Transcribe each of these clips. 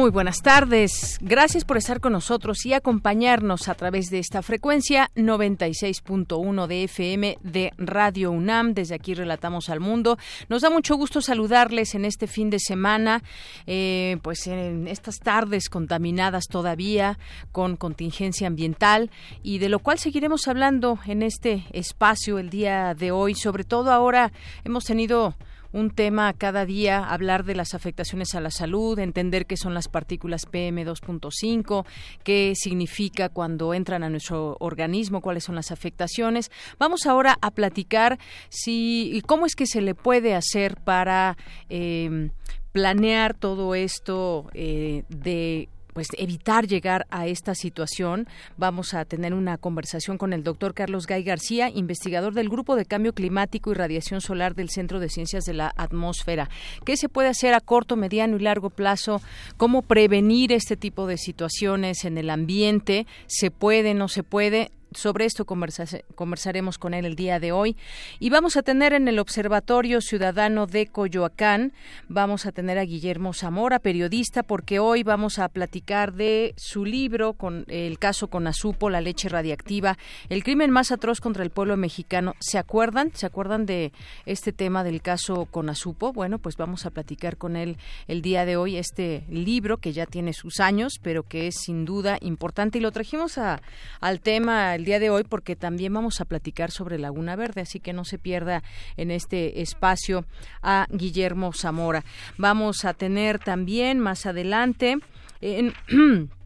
Muy buenas tardes. Gracias por estar con nosotros y acompañarnos a través de esta frecuencia 96.1 de FM de Radio UNAM. Desde aquí relatamos al mundo. Nos da mucho gusto saludarles en este fin de semana, eh, pues en estas tardes contaminadas todavía con contingencia ambiental y de lo cual seguiremos hablando en este espacio el día de hoy. Sobre todo ahora hemos tenido un tema cada día, hablar de las afectaciones a la salud, entender qué son las partículas PM2.5, qué significa cuando entran a nuestro organismo, cuáles son las afectaciones. Vamos ahora a platicar si cómo es que se le puede hacer para eh, planear todo esto eh, de pues evitar llegar a esta situación. Vamos a tener una conversación con el doctor Carlos Gay García, investigador del Grupo de Cambio Climático y Radiación Solar del Centro de Ciencias de la Atmósfera. ¿Qué se puede hacer a corto, mediano y largo plazo? ¿Cómo prevenir este tipo de situaciones en el ambiente? ¿Se puede, no se puede? Sobre esto conversaremos con él el día de hoy. Y vamos a tener en el Observatorio Ciudadano de Coyoacán, vamos a tener a Guillermo Zamora, periodista, porque hoy vamos a platicar de su libro con el caso con Azupo, la leche radiactiva, el crimen más atroz contra el pueblo mexicano. ¿Se acuerdan? ¿Se acuerdan de este tema del caso con Azupo? Bueno, pues vamos a platicar con él el día de hoy este libro que ya tiene sus años, pero que es sin duda importante y lo trajimos al tema el día de hoy porque también vamos a platicar sobre Laguna Verde, así que no se pierda en este espacio a Guillermo Zamora. Vamos a tener también más adelante en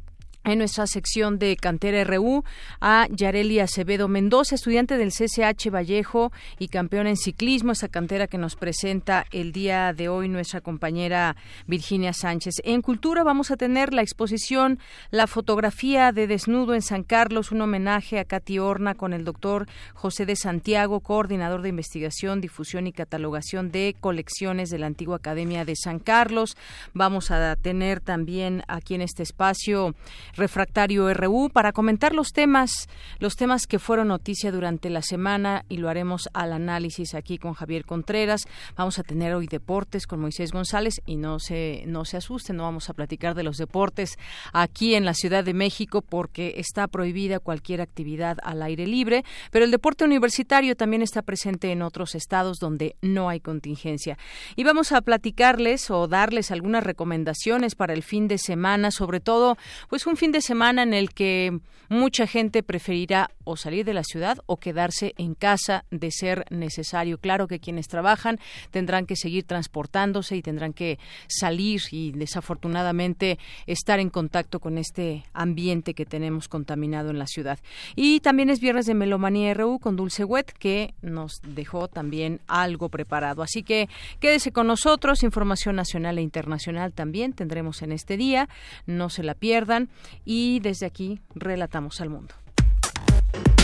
en nuestra sección de Cantera RU a Yareli Acevedo Mendoza, estudiante del CCH Vallejo y campeón en ciclismo, esa cantera que nos presenta el día de hoy nuestra compañera Virginia Sánchez. En Cultura vamos a tener la exposición La fotografía de desnudo en San Carlos, un homenaje a Katy Horna con el doctor José de Santiago, coordinador de investigación, difusión y catalogación de colecciones de la antigua Academia de San Carlos. Vamos a tener también aquí en este espacio Refractario RU para comentar los temas, los temas que fueron noticia durante la semana y lo haremos al análisis aquí con Javier Contreras. Vamos a tener hoy deportes con Moisés González y no se no se asusten, no vamos a platicar de los deportes aquí en la Ciudad de México porque está prohibida cualquier actividad al aire libre, pero el deporte universitario también está presente en otros estados donde no hay contingencia. Y vamos a platicarles o darles algunas recomendaciones para el fin de semana, sobre todo pues un fin de semana en el que mucha gente preferirá o salir de la ciudad o quedarse en casa de ser necesario. Claro que quienes trabajan tendrán que seguir transportándose y tendrán que salir y desafortunadamente estar en contacto con este ambiente que tenemos contaminado en la ciudad. Y también es viernes de Melomanía RU con Dulce Wet que nos dejó también algo preparado. Así que quédese con nosotros, información nacional e internacional también tendremos en este día, no se la pierdan y desde aquí relatamos al mundo.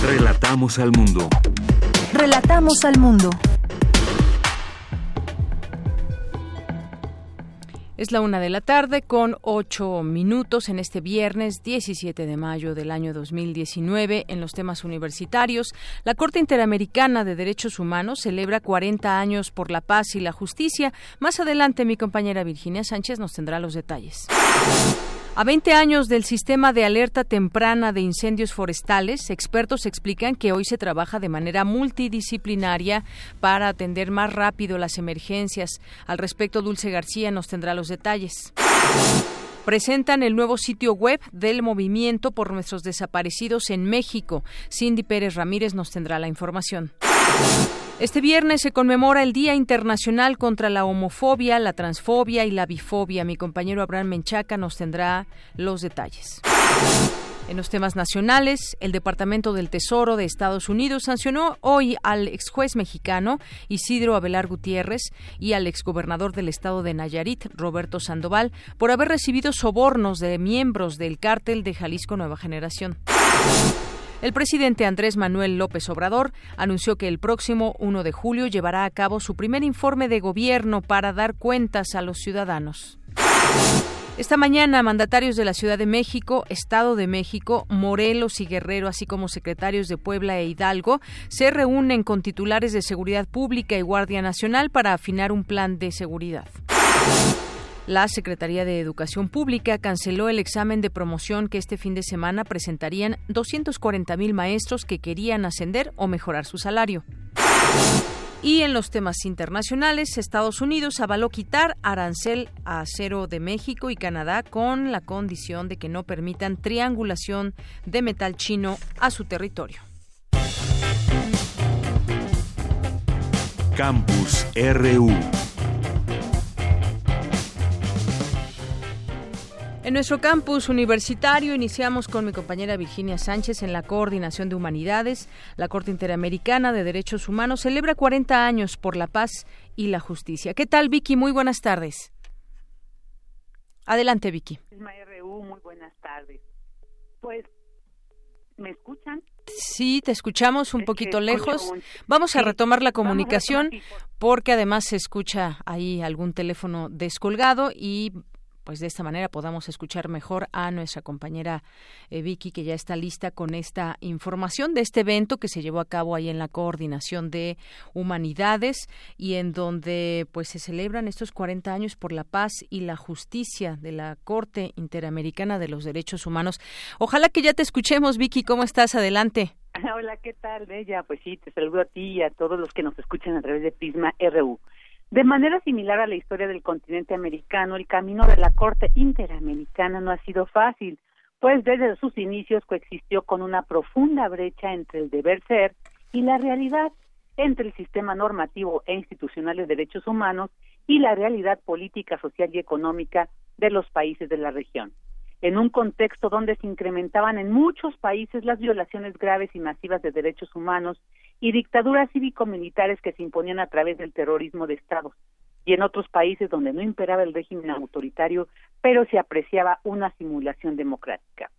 Relatamos al mundo. Relatamos al mundo. Es la una de la tarde con ocho minutos en este viernes 17 de mayo del año 2019 en los temas universitarios. La Corte Interamericana de Derechos Humanos celebra 40 años por la paz y la justicia. Más adelante mi compañera Virginia Sánchez nos tendrá los detalles. A 20 años del sistema de alerta temprana de incendios forestales, expertos explican que hoy se trabaja de manera multidisciplinaria para atender más rápido las emergencias. Al respecto, Dulce García nos tendrá los detalles presentan el nuevo sitio web del movimiento por nuestros desaparecidos en México. Cindy Pérez Ramírez nos tendrá la información. Este viernes se conmemora el Día Internacional contra la Homofobia, la Transfobia y la Bifobia. Mi compañero Abraham Menchaca nos tendrá los detalles. En los temas nacionales, el Departamento del Tesoro de Estados Unidos sancionó hoy al ex juez mexicano Isidro Abelar Gutiérrez y al exgobernador del estado de Nayarit, Roberto Sandoval, por haber recibido sobornos de miembros del cártel de Jalisco Nueva Generación. El presidente Andrés Manuel López Obrador anunció que el próximo 1 de julio llevará a cabo su primer informe de gobierno para dar cuentas a los ciudadanos. Esta mañana, mandatarios de la Ciudad de México, Estado de México, Morelos y Guerrero, así como secretarios de Puebla e Hidalgo, se reúnen con titulares de Seguridad Pública y Guardia Nacional para afinar un plan de seguridad. La Secretaría de Educación Pública canceló el examen de promoción que este fin de semana presentarían 240.000 maestros que querían ascender o mejorar su salario. Y en los temas internacionales, Estados Unidos avaló quitar arancel a acero de México y Canadá con la condición de que no permitan triangulación de metal chino a su territorio. Campus RU En nuestro campus universitario iniciamos con mi compañera Virginia Sánchez en la Coordinación de Humanidades. La Corte Interamericana de Derechos Humanos celebra 40 años por la paz y la justicia. ¿Qué tal, Vicky? Muy buenas tardes. Adelante, Vicky. muy buenas tardes. Pues, ¿me escuchan? Sí, te escuchamos un poquito lejos. Vamos a retomar la comunicación porque además se escucha ahí algún teléfono descolgado y pues de esta manera podamos escuchar mejor a nuestra compañera eh, Vicky que ya está lista con esta información de este evento que se llevó a cabo ahí en la coordinación de humanidades y en donde pues se celebran estos 40 años por la paz y la justicia de la Corte Interamericana de los Derechos Humanos. Ojalá que ya te escuchemos Vicky, ¿cómo estás? Adelante. Hola, ¿qué tal, Bella? Pues sí, te saludo a ti y a todos los que nos escuchan a través de Prisma RU. De manera similar a la historia del continente americano, el camino de la Corte Interamericana no ha sido fácil, pues desde sus inicios coexistió con una profunda brecha entre el deber ser y la realidad, entre el sistema normativo e institucional de derechos humanos y la realidad política, social y económica de los países de la región en un contexto donde se incrementaban en muchos países las violaciones graves y masivas de derechos humanos y dictaduras cívico-militares que se imponían a través del terrorismo de Estados, y en otros países donde no imperaba el régimen autoritario, pero se apreciaba una simulación democrática.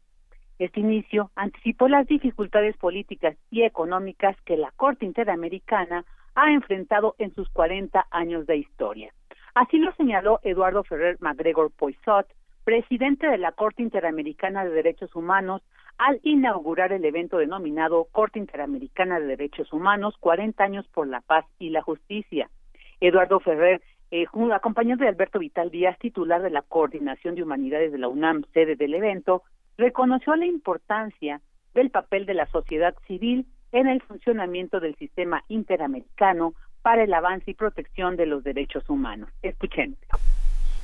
Este inicio anticipó las dificultades políticas y económicas que la Corte Interamericana ha enfrentado en sus 40 años de historia. Así lo señaló Eduardo Ferrer MacGregor Poisot, presidente de la Corte Interamericana de Derechos Humanos, al inaugurar el evento denominado Corte Interamericana de Derechos Humanos, 40 años por la paz y la justicia. Eduardo Ferrer, eh, acompañado de Alberto Vital Díaz, titular de la Coordinación de Humanidades de la UNAM, sede del evento, reconoció la importancia del papel de la sociedad civil en el funcionamiento del sistema interamericano para el avance y protección de los derechos humanos. Escuchen.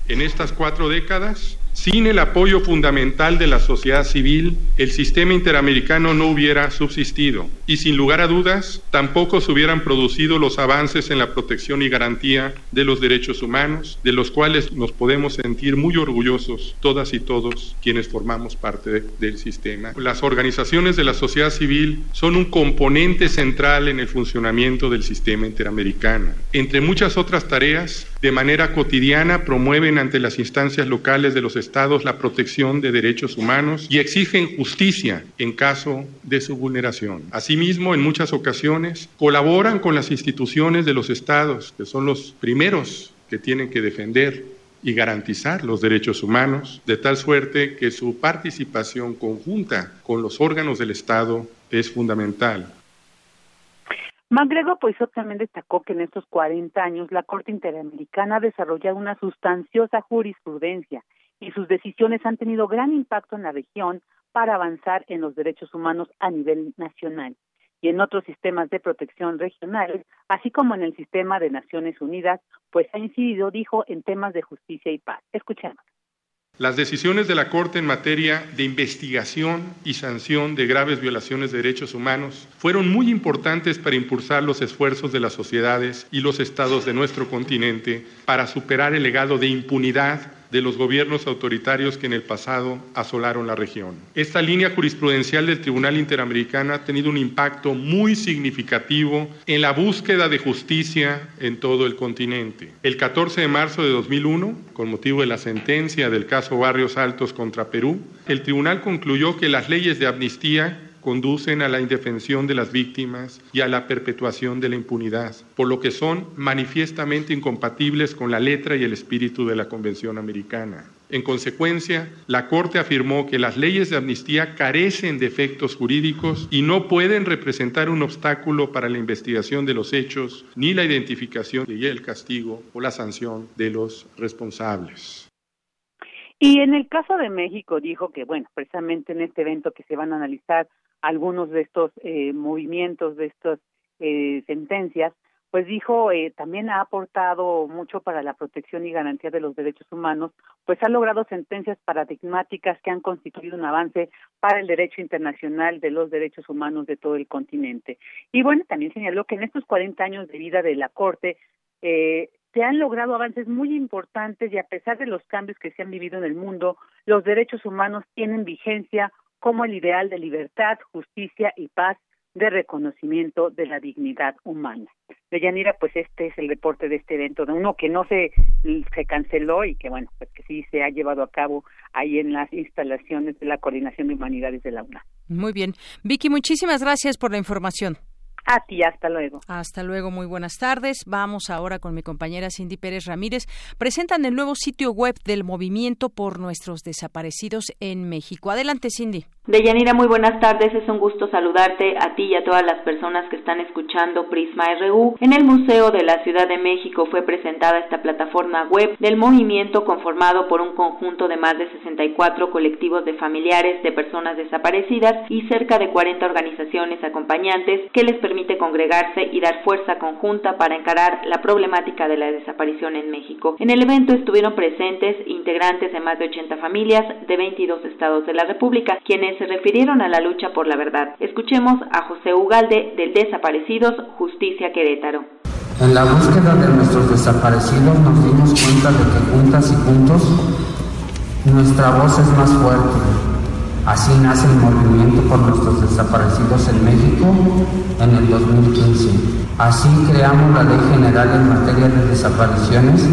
En estas cuatro décadas, sin el apoyo fundamental de la sociedad civil, el sistema interamericano no hubiera subsistido y sin lugar a dudas tampoco se hubieran producido los avances en la protección y garantía de los derechos humanos, de los cuales nos podemos sentir muy orgullosos todas y todos quienes formamos parte del sistema. Las organizaciones de la sociedad civil son un componente central en el funcionamiento del sistema interamericano. Entre muchas otras tareas, de manera cotidiana promueven ante las instancias locales de los estados la protección de derechos humanos y exigen justicia en caso de su vulneración. Asimismo, en muchas ocasiones colaboran con las instituciones de los estados, que son los primeros que tienen que defender y garantizar los derechos humanos, de tal suerte que su participación conjunta con los órganos del Estado es fundamental. MacGregor pues también destacó que en estos 40 años la Corte Interamericana ha desarrollado una sustanciosa jurisprudencia y sus decisiones han tenido gran impacto en la región para avanzar en los derechos humanos a nivel nacional y en otros sistemas de protección regionales, así como en el sistema de Naciones Unidas, pues ha incidido, dijo, en temas de justicia y paz. Escuchemos. Las decisiones de la Corte en materia de investigación y sanción de graves violaciones de derechos humanos fueron muy importantes para impulsar los esfuerzos de las sociedades y los estados de nuestro continente para superar el legado de impunidad de los gobiernos autoritarios que en el pasado asolaron la región. Esta línea jurisprudencial del Tribunal Interamericano ha tenido un impacto muy significativo en la búsqueda de justicia en todo el continente. El 14 de marzo de 2001, con motivo de la sentencia del caso Barrios Altos contra Perú, el tribunal concluyó que las leyes de amnistía conducen a la indefensión de las víctimas y a la perpetuación de la impunidad, por lo que son manifiestamente incompatibles con la letra y el espíritu de la Convención Americana. En consecuencia, la Corte afirmó que las leyes de amnistía carecen de efectos jurídicos y no pueden representar un obstáculo para la investigación de los hechos, ni la identificación y el castigo o la sanción de los responsables. Y en el caso de México dijo que, bueno, precisamente en este evento que se van a analizar algunos de estos eh, movimientos, de estas eh, sentencias, pues dijo eh, también ha aportado mucho para la protección y garantía de los derechos humanos, pues ha logrado sentencias paradigmáticas que han constituido un avance para el derecho internacional de los derechos humanos de todo el continente. Y bueno, también señaló que en estos 40 años de vida de la Corte eh, se han logrado avances muy importantes y a pesar de los cambios que se han vivido en el mundo, los derechos humanos tienen vigencia como el ideal de libertad, justicia y paz de reconocimiento de la dignidad humana. Deyanira, pues este es el reporte de este evento, de uno que no se, se canceló y que bueno, pues que sí se ha llevado a cabo ahí en las instalaciones de la Coordinación de Humanidades de la UNA. Muy bien. Vicky, muchísimas gracias por la información. A ti, hasta luego. Hasta luego, muy buenas tardes. Vamos ahora con mi compañera Cindy Pérez Ramírez. Presentan el nuevo sitio web del Movimiento por Nuestros Desaparecidos en México. Adelante, Cindy. Deyanira, muy buenas tardes. Es un gusto saludarte a ti y a todas las personas que están escuchando Prisma RU. En el Museo de la Ciudad de México fue presentada esta plataforma web del movimiento conformado por un conjunto de más de 64 colectivos de familiares de personas desaparecidas y cerca de 40 organizaciones acompañantes que les permite congregarse y dar fuerza conjunta para encarar la problemática de la desaparición en México. En el evento estuvieron presentes integrantes de más de 80 familias de 22 estados de la República, quienes se refirieron a la lucha por la verdad. Escuchemos a José Ugalde del Desaparecidos Justicia Querétaro. En la búsqueda de nuestros desaparecidos nos dimos cuenta de que juntas y juntos nuestra voz es más fuerte. Así nace el movimiento por nuestros desaparecidos en México en el 2015. Así creamos la Ley General en materia de desapariciones,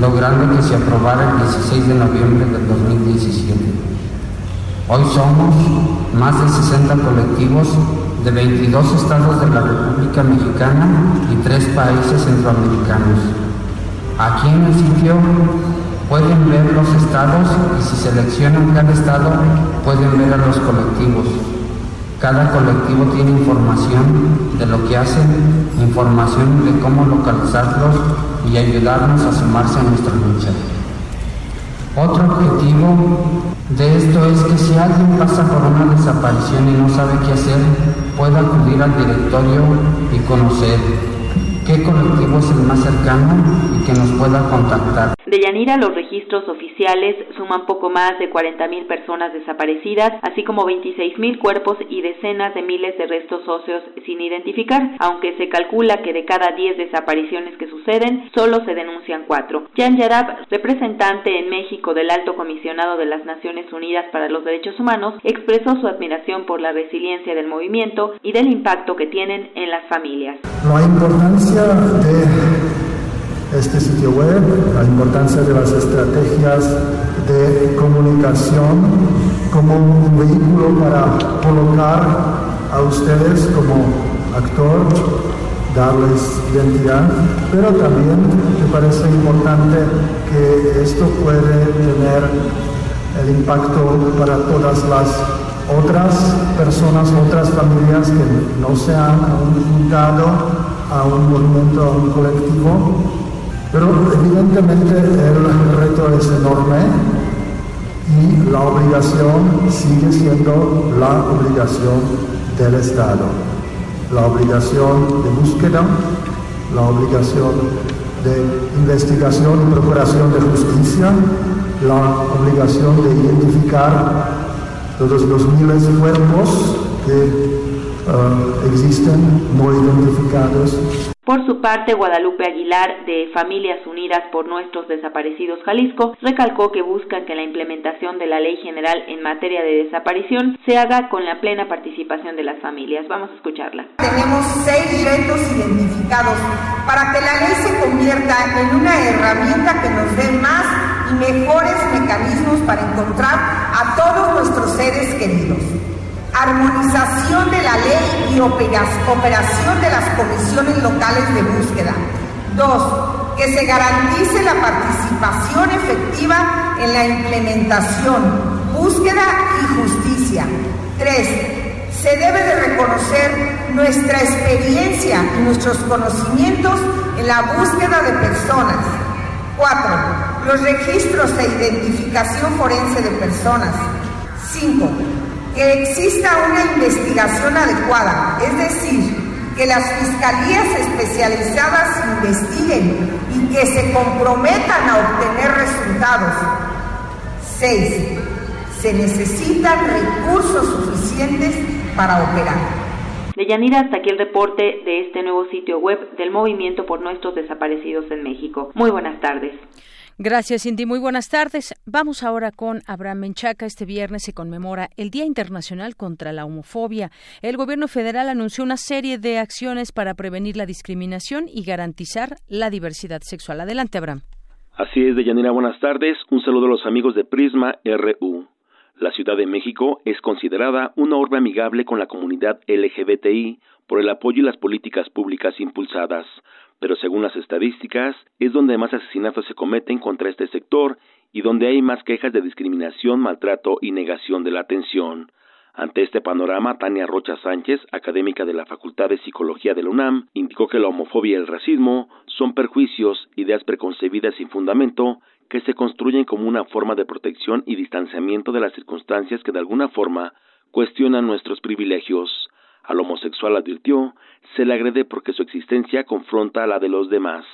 logrando que se aprobara el 16 de noviembre del 2017. Hoy somos más de 60 colectivos de 22 estados de la República Mexicana y tres países centroamericanos. Aquí en el sitio pueden ver los estados y si seleccionan cada estado pueden ver a los colectivos. Cada colectivo tiene información de lo que hacen, información de cómo localizarlos y ayudarnos a sumarse a nuestra lucha. Otro objetivo de esto es que si alguien pasa por una desaparición y no sabe qué hacer, pueda acudir al directorio y conocer qué colectivo es el más cercano y que nos pueda contactar. De Yanira, los registros oficiales suman poco más de 40.000 personas desaparecidas, así como 26.000 cuerpos y decenas de miles de restos óseos sin identificar, aunque se calcula que de cada 10 desapariciones que suceden, solo se denuncian 4. Jan Yarab, representante en México del Alto Comisionado de las Naciones Unidas para los Derechos Humanos, expresó su admiración por la resiliencia del movimiento y del impacto que tienen en las familias. La importancia de este sitio web, la importancia de las estrategias de comunicación como un vehículo para colocar a ustedes como actor, darles identidad, pero también me parece importante que esto puede tener el impacto para todas las otras personas, otras familias que no se han juntado a un movimiento, colectivo pero evidentemente el reto es enorme y la obligación sigue siendo la obligación del Estado. La obligación de búsqueda, la obligación de investigación y procuración de justicia la obligación de identificar todos los miles de cuerpos que uh, existen no identificados por su parte, Guadalupe Aguilar, de Familias Unidas por Nuestros Desaparecidos Jalisco, recalcó que buscan que la implementación de la Ley General en materia de desaparición se haga con la plena participación de las familias. Vamos a escucharla. Tenemos seis retos identificados para que la ley se convierta en una herramienta que nos dé más y mejores mecanismos para encontrar a todos nuestros seres queridos armonización de la ley y operación de las comisiones locales de búsqueda. Dos, que se garantice la participación efectiva en la implementación, búsqueda y justicia. Tres, se debe de reconocer nuestra experiencia y nuestros conocimientos en la búsqueda de personas. Cuatro, los registros e identificación forense de personas. Cinco, que exista una investigación adecuada, es decir, que las fiscalías especializadas investiguen y que se comprometan a obtener resultados. 6. Se necesitan recursos suficientes para operar. Deyanira, hasta aquí el reporte de este nuevo sitio web del Movimiento por Nuestros Desaparecidos en México. Muy buenas tardes. Gracias, Cindy. Muy buenas tardes. Vamos ahora con Abraham Menchaca. Este viernes se conmemora el Día Internacional contra la Homofobia. El gobierno federal anunció una serie de acciones para prevenir la discriminación y garantizar la diversidad sexual. Adelante, Abraham. Así es, Deyanira. Buenas tardes. Un saludo a los amigos de Prisma RU. La Ciudad de México es considerada una orbe amigable con la comunidad LGBTI por el apoyo y las políticas públicas impulsadas pero según las estadísticas es donde más asesinatos se cometen contra este sector y donde hay más quejas de discriminación, maltrato y negación de la atención. Ante este panorama, Tania Rocha Sánchez, académica de la Facultad de Psicología de la UNAM, indicó que la homofobia y el racismo son perjuicios, ideas preconcebidas sin fundamento, que se construyen como una forma de protección y distanciamiento de las circunstancias que de alguna forma cuestionan nuestros privilegios. Al homosexual advirtió, se le agrede porque su existencia confronta a la de los demás.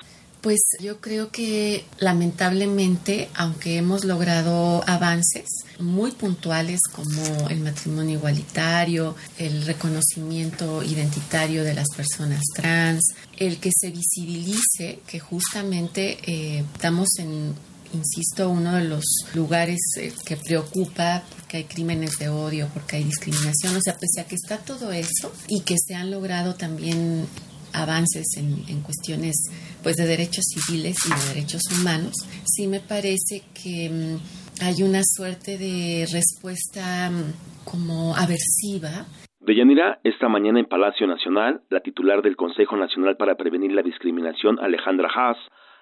Pues yo creo que lamentablemente, aunque hemos logrado avances muy puntuales como el matrimonio igualitario, el reconocimiento identitario de las personas trans, el que se visibilice que justamente eh, estamos en insisto, uno de los lugares eh, que preocupa porque hay crímenes de odio, porque hay discriminación, o sea, pese a que está todo eso y que se han logrado también avances en, en cuestiones pues de derechos civiles y de derechos humanos, sí me parece que mm, hay una suerte de respuesta mm, como aversiva. Deyanira, esta mañana en Palacio Nacional, la titular del Consejo Nacional para Prevenir la Discriminación, Alejandra Haas,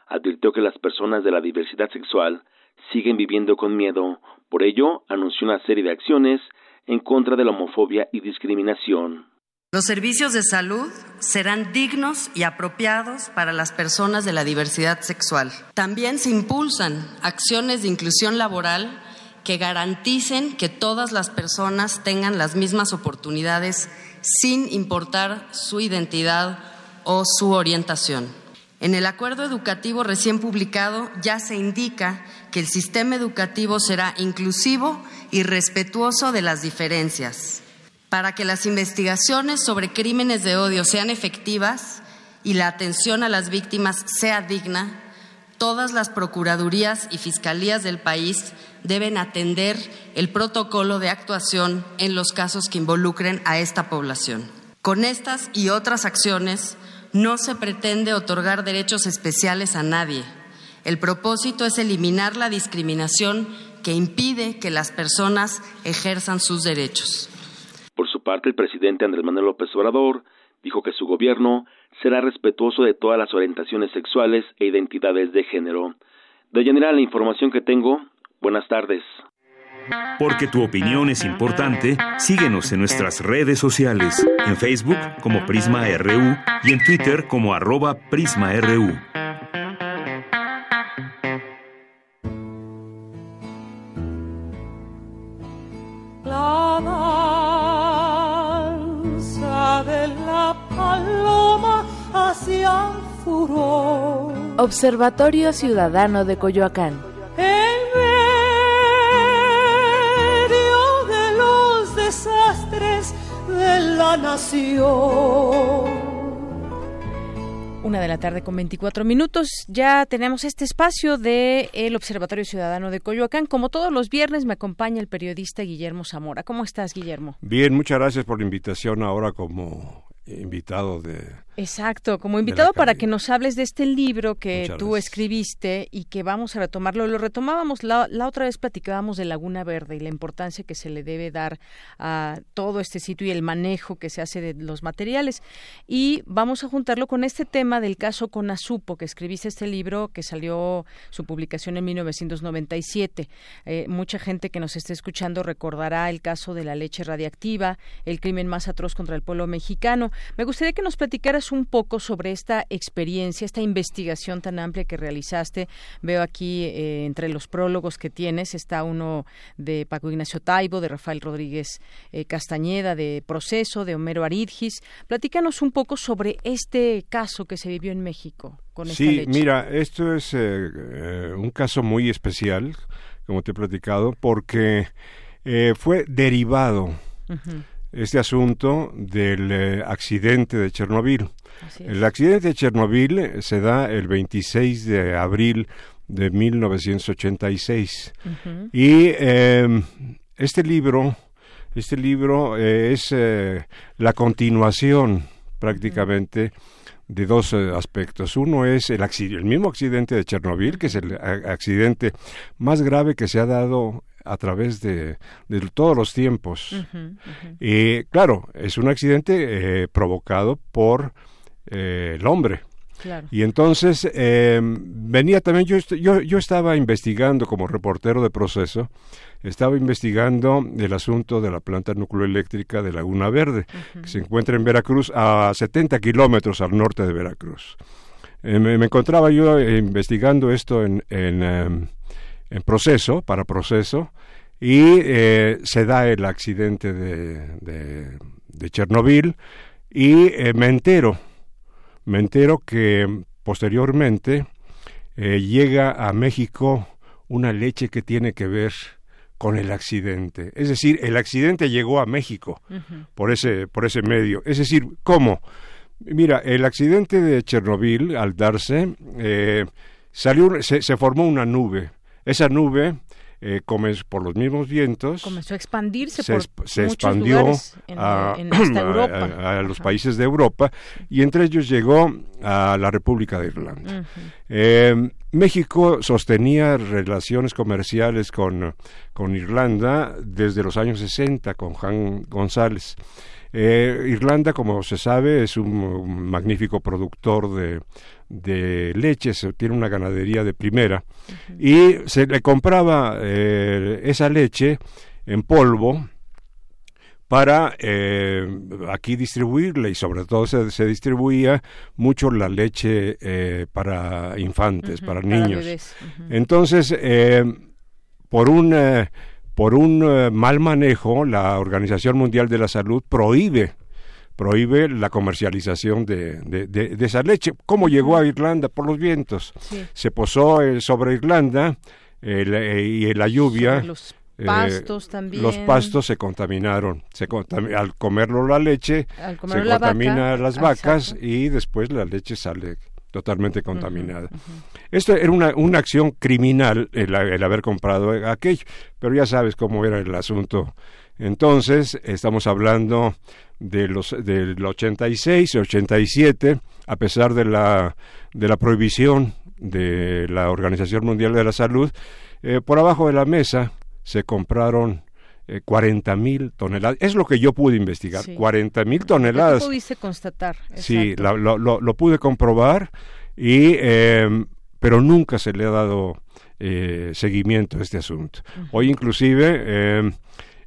advirtió que las personas de la diversidad sexual siguen viviendo con miedo. Por ello, anunció una serie de acciones en contra de la homofobia y discriminación. Los servicios de salud serán dignos y apropiados para las personas de la diversidad sexual. También se impulsan acciones de inclusión laboral que garanticen que todas las personas tengan las mismas oportunidades sin importar su identidad o su orientación. En el acuerdo educativo recién publicado ya se indica que el sistema educativo será inclusivo y respetuoso de las diferencias. Para que las investigaciones sobre crímenes de odio sean efectivas y la atención a las víctimas sea digna, todas las procuradurías y fiscalías del país deben atender el protocolo de actuación en los casos que involucren a esta población. Con estas y otras acciones, no se pretende otorgar derechos especiales a nadie. El propósito es eliminar la discriminación que impide que las personas ejerzan sus derechos. Por su parte, el presidente Andrés Manuel López Obrador dijo que su gobierno será respetuoso de todas las orientaciones sexuales e identidades de género. De general, la información que tengo. Buenas tardes. Porque tu opinión es importante, síguenos en nuestras redes sociales, en Facebook como Prisma RU y en Twitter como arroba PrismaRU. La danza de la paloma hacia furor. Observatorio Ciudadano de Coyoacán. Nación. Una de la tarde con 24 minutos. Ya tenemos este espacio de el Observatorio Ciudadano de Coyoacán. Como todos los viernes me acompaña el periodista Guillermo Zamora. ¿Cómo estás, Guillermo? Bien, muchas gracias por la invitación ahora como invitado de Exacto, como invitado para que nos hables de este libro que tú escribiste y que vamos a retomarlo. Lo retomábamos, la, otra vez platicábamos de Laguna Verde y la importancia que se le debe dar a todo este sitio y el manejo que se hace de los materiales. Y vamos a juntarlo con este tema del caso Conasupo, que escribiste este libro que salió su publicación en 1997. Eh, mucha gente que nos esté escuchando recordará el caso de la leche radiactiva, el crimen más atroz contra el pueblo mexicano. Me gustaría que nos platicaras un poco sobre esta experiencia, esta investigación tan amplia que realizaste. Veo aquí eh, entre los prólogos que tienes está uno de Paco Ignacio Taibo, de Rafael Rodríguez eh, Castañeda, de Proceso, de Homero Aridgis. Platícanos un poco sobre este caso que se vivió en México con esta sí, mira, esto es eh, un caso muy especial, como te he platicado, porque fue derivado este asunto del accidente de Chernobyl. El accidente de Chernobyl eh, se da el 26 de abril de 1986 y em, este libro este libro eh, es eh, la continuación prácticamente de dos aspectos. Uno es el, el mismo accidente de Chernobyl, que es el accidente más grave que se ha dado a través de, de todos los tiempos. Y claro, es un accidente provocado por eh, el hombre. Y entonces em, venía también, yo, yo, yo estaba investigando como reportero de proceso, estaba investigando el asunto de la planta nucleoeléctrica de Laguna Verde, que se encuentra en Veracruz, a 70 kilómetros al norte de Veracruz. Eh, me, encontraba yo investigando esto en, en, em, en, proceso, para proceso, y eh, se da el accidente de, de, de Chernobyl, y me entero me entero que posteriormente eh, llega a México una leche que tiene que ver con el accidente. Es decir, el accidente llegó a México por, ese, por ese medio. Es decir, ¿cómo? Mira, el accidente de Chernobyl, al darse, eh, salió, se, se formó una nube. Esa nube eh, por los mismos vientos. Comenzó a expandirse se, por se expandió a, los países de Europa y entre ellos llegó a la República de Irlanda. Eh, México sostenía relaciones comerciales con, con Irlanda desde los años 60 con Juan González. Eh, Irlanda, como se sabe, es un magnífico productor de, de leche, tiene una ganadería de primera, y se le compraba eh, esa leche en polvo para eh, aquí distribuirla y sobre todo se, distribuía mucho la leche eh, para infantes, para niños. Entonces, por un, por un mal manejo, la Organización Mundial de la Salud prohíbe prohíbe la comercialización de, de, esa leche. ¿Cómo llegó a Irlanda? Por los vientos. Se posó eh, sobre Irlanda eh, y la lluvia. los eh, pastos también. Los pastos se contaminaron. Se al comerlo la leche, se contamina las vacas y después la leche sale totalmente contaminada. Esto era una, una acción criminal el, el, haber comprado aquello, pero ya sabes cómo era el asunto. Entonces, estamos hablando de los del 86 y 87 a pesar de la de la prohibición de la Organización Mundial de la Salud eh, por abajo de la mesa se compraron eh, 40 mil toneladas. Es lo que yo pude investigar. 40 mil toneladas. pudiste constatar. Sí, lo, lo, lo, pude comprobar, y, eh, pero nunca se le ha dado eh, seguimiento a este asunto. Hoy inclusive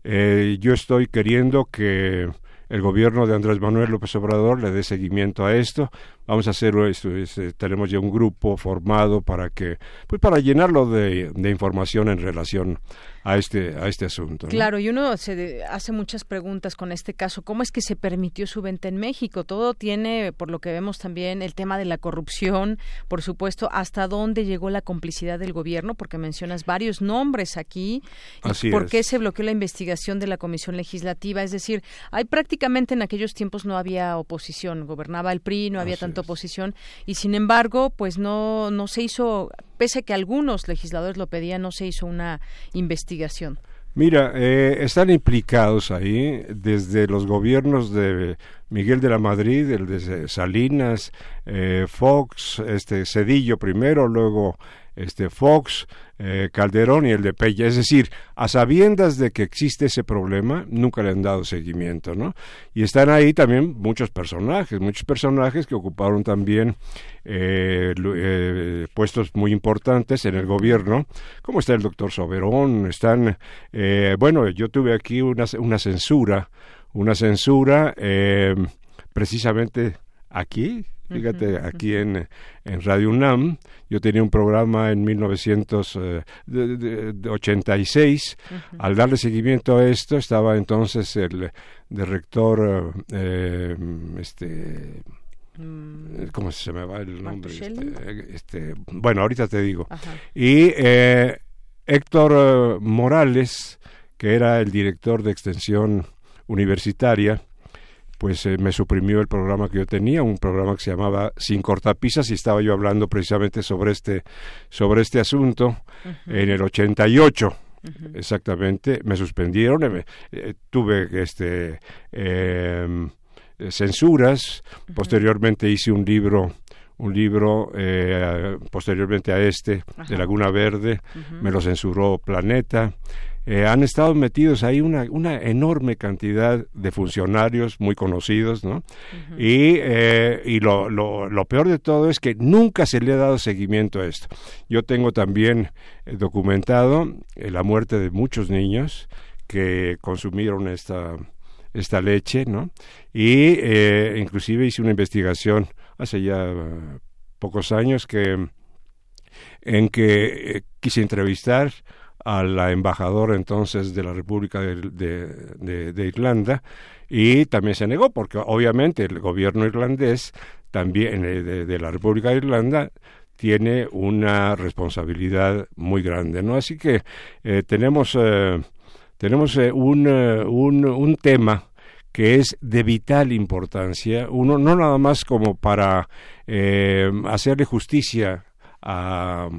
eh, yo estoy queriendo que el gobierno de Andrés Manuel López Obrador le dé seguimiento a esto vamos a hacer esto, tenemos ya un grupo formado para que, pues para llenarlo de, de información en relación a este a este asunto. Claro, y uno se hace muchas preguntas con este caso. ¿Cómo es que se permitió su venta en México? Todo tiene, por lo que vemos también, el tema de la corrupción, por supuesto, hasta dónde llegó la complicidad del gobierno, porque mencionas varios nombres aquí. Así ¿Por qué se bloqueó la investigación de la Comisión Legislativa? Es decir, hay prácticamente en aquellos tiempos no había oposición, gobernaba el PRI, no había oposición y sin embargo, pues no no se hizo pese a que algunos legisladores lo pedían, no se hizo una investigación. Mira, eh, están implicados ahí desde los gobiernos de Miguel de la Madrid, el de Salinas, eh, Fox, este Cedillo primero, luego este Fox, eh, Calderón y el de Pella. Es decir, a sabiendas de que existe ese problema, nunca le han dado seguimiento, ¿no? Y están ahí también muchos personajes, muchos personajes que ocuparon también eh, eh, puestos muy importantes en el gobierno, como está el doctor Soberón, están, bueno, yo tuve aquí una, una censura, una censura precisamente aquí, Fíjate, aquí en, en, Radio UNAM, yo tenía un programa en 1986. Al darle seguimiento a esto, estaba entonces el director, eh, este, mm. ¿cómo se me va el nombre? Este, este, bueno, ahorita te digo. Y eh, Héctor Morales, que era el director de extensión universitaria, pues eh, me suprimió el programa que yo tenía, un programa que se llamaba Sin cortapisas y estaba yo hablando precisamente sobre este sobre este asunto en el 88. Exactamente, me suspendieron, eh, eh, tuve este em, censuras, posteriormente hice un libro un libro posteriormente a este de Laguna Verde, me lo censuró Planeta, eh, han estado metidos ahí una, una enorme cantidad de funcionarios muy conocidos, ¿no? Y, eh, y lo, lo, lo, peor de todo es que nunca se le ha dado seguimiento a esto. Yo tengo también eh, documentado la muerte de muchos niños que consumieron esta, esta leche, ¿no? Y inclusive hice una investigación hace ya pocos años que en que quise entrevistar a la embajadora entonces de la República de, Irlanda y también se negó porque obviamente el gobierno irlandés también eh, de, la República de Irlanda tiene una responsabilidad muy grande, ¿no? Así que eh, tenemos eh, tenemos un, un, un tema que es de vital importancia, uno no nada más como para hacerle justicia a,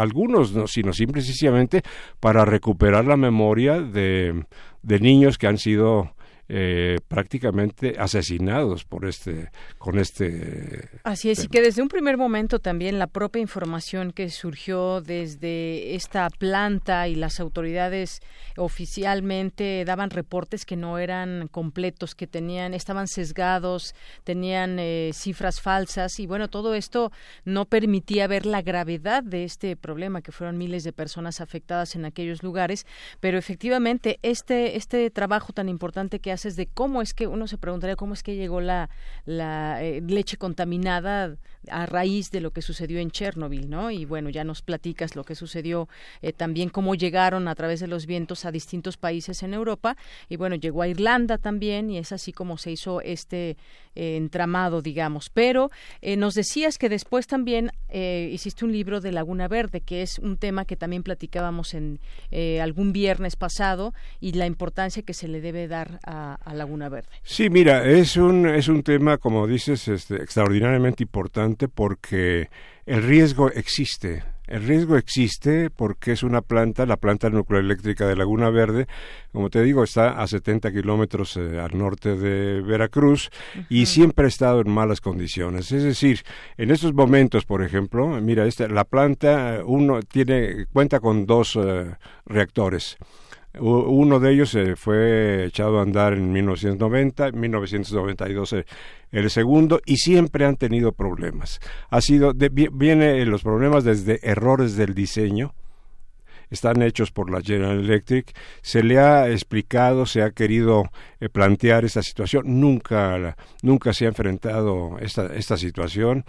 algunos, no, sino simplemente para recuperar la memoria de, de niños que han sido eh, prácticamente asesinados por este con este así es y que desde un primer momento también la propia información que surgió desde esta planta y las autoridades oficialmente daban reportes que no eran completos que tenían estaban sesgados tenían eh, cifras falsas y bueno todo esto no permitía ver la gravedad de este problema que fueron miles de personas afectadas en aquellos lugares. Pero efectivamente este este trabajo tan importante que haces de cómo es que uno se preguntaría cómo es que llegó la, la eh, leche contaminada a raíz de lo que sucedió en Chernobyl, ¿no? Y bueno, ya nos platicas lo que sucedió eh, también, cómo llegaron a través de los vientos a distintos países en Europa y bueno, llegó a Irlanda también y es así como se hizo este eh, entramado, digamos. Pero nos decías que después también hiciste un libro de Laguna Verde, que es un tema que también platicábamos en algún viernes pasado y la importancia que se le debe dar a, a Laguna Verde. Sí, mira, es un, es un tema, como dices, este, extraordinariamente importante porque el riesgo existe. El riesgo existe porque es una planta, la planta nuclear eléctrica de Laguna Verde, como te digo, está a 70 kilómetros eh, al norte de Veracruz y siempre ha estado en malas condiciones. Es decir, en estos momentos, por ejemplo, mira, esta, la planta uno tiene cuenta con dos eh, reactores. Uno de ellos se fue echado a andar en 1990, en 1992 eh, el segundo y siempre han tenido problemas. Ha sido viene los problemas desde errores del diseño, están hechos por la General Electric. Se le ha explicado, se ha querido eh, plantear esta situación. Nunca, nunca se ha enfrentado esta, esta situación.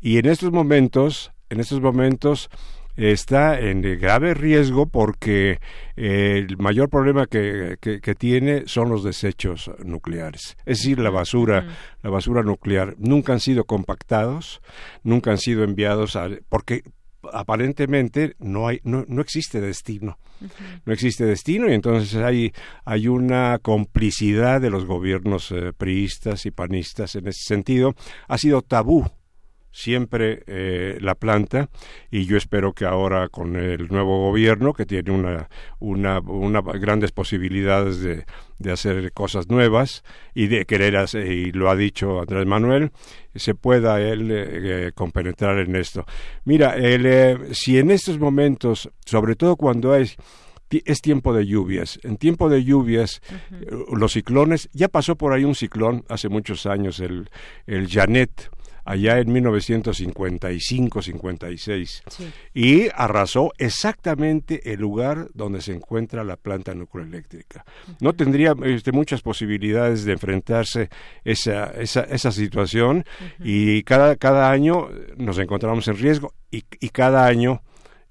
Y en estos momentos, en estos momentos, está en grave riesgo porque eh, el mayor problema que, que, tiene son los desechos nucleares, es decir, la basura, la basura nuclear. Nunca han sido compactados, nunca han sido enviados a, porque aparentemente no hay no, no existe destino. No existe destino y entonces hay hay una complicidad de los gobiernos eh, priistas y panistas en ese sentido. Ha sido tabú siempre eh, la planta y yo espero que ahora con el nuevo gobierno que tiene una, una, una grandes posibilidades de, de, hacer cosas nuevas y de querer hacer, y lo ha dicho Andrés Manuel se pueda él eh, eh, compenetrar en esto mira si en estos momentos sobre todo cuando hay es tiempo de lluvias. En tiempo de lluvias, los ciclones, ya pasó por ahí un ciclón hace muchos años, el, el Janet, allá en 1955-56 y arrasó exactamente el lugar donde se encuentra la planta nucleoeléctrica. No tendría este, muchas posibilidades de enfrentarse esa, esa, esa situación y cada, cada año nos encontramos en riesgo y, y cada año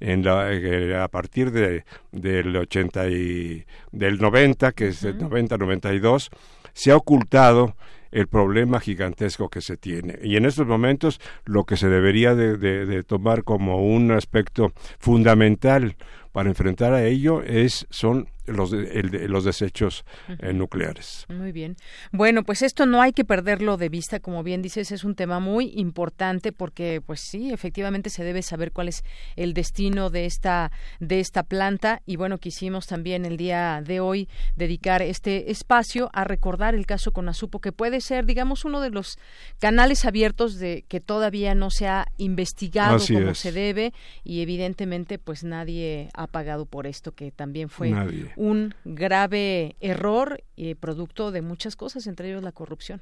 en la, eh, a partir de, del 80 y del 90, que es el 90-92, se ha ocultado el problema gigantesco que se tiene. Y en estos momentos lo que se debería de, de tomar como un aspecto fundamental para enfrentar a ello es son los, los desechos eh, nucleares. Muy bien. Bueno, pues esto no hay que perderlo de vista, como bien dices, es un tema muy importante porque, pues sí, efectivamente se debe saber cuál es el destino de esta de esta planta y bueno, quisimos también el día de hoy dedicar este espacio a recordar el caso con Azupo, que puede ser, digamos, uno de los canales abiertos de que todavía no se ha investigado como se debe y evidentemente, pues nadie ha pagado por esto, que también fue un grave error y producto de muchas cosas, entre ellos la corrupción.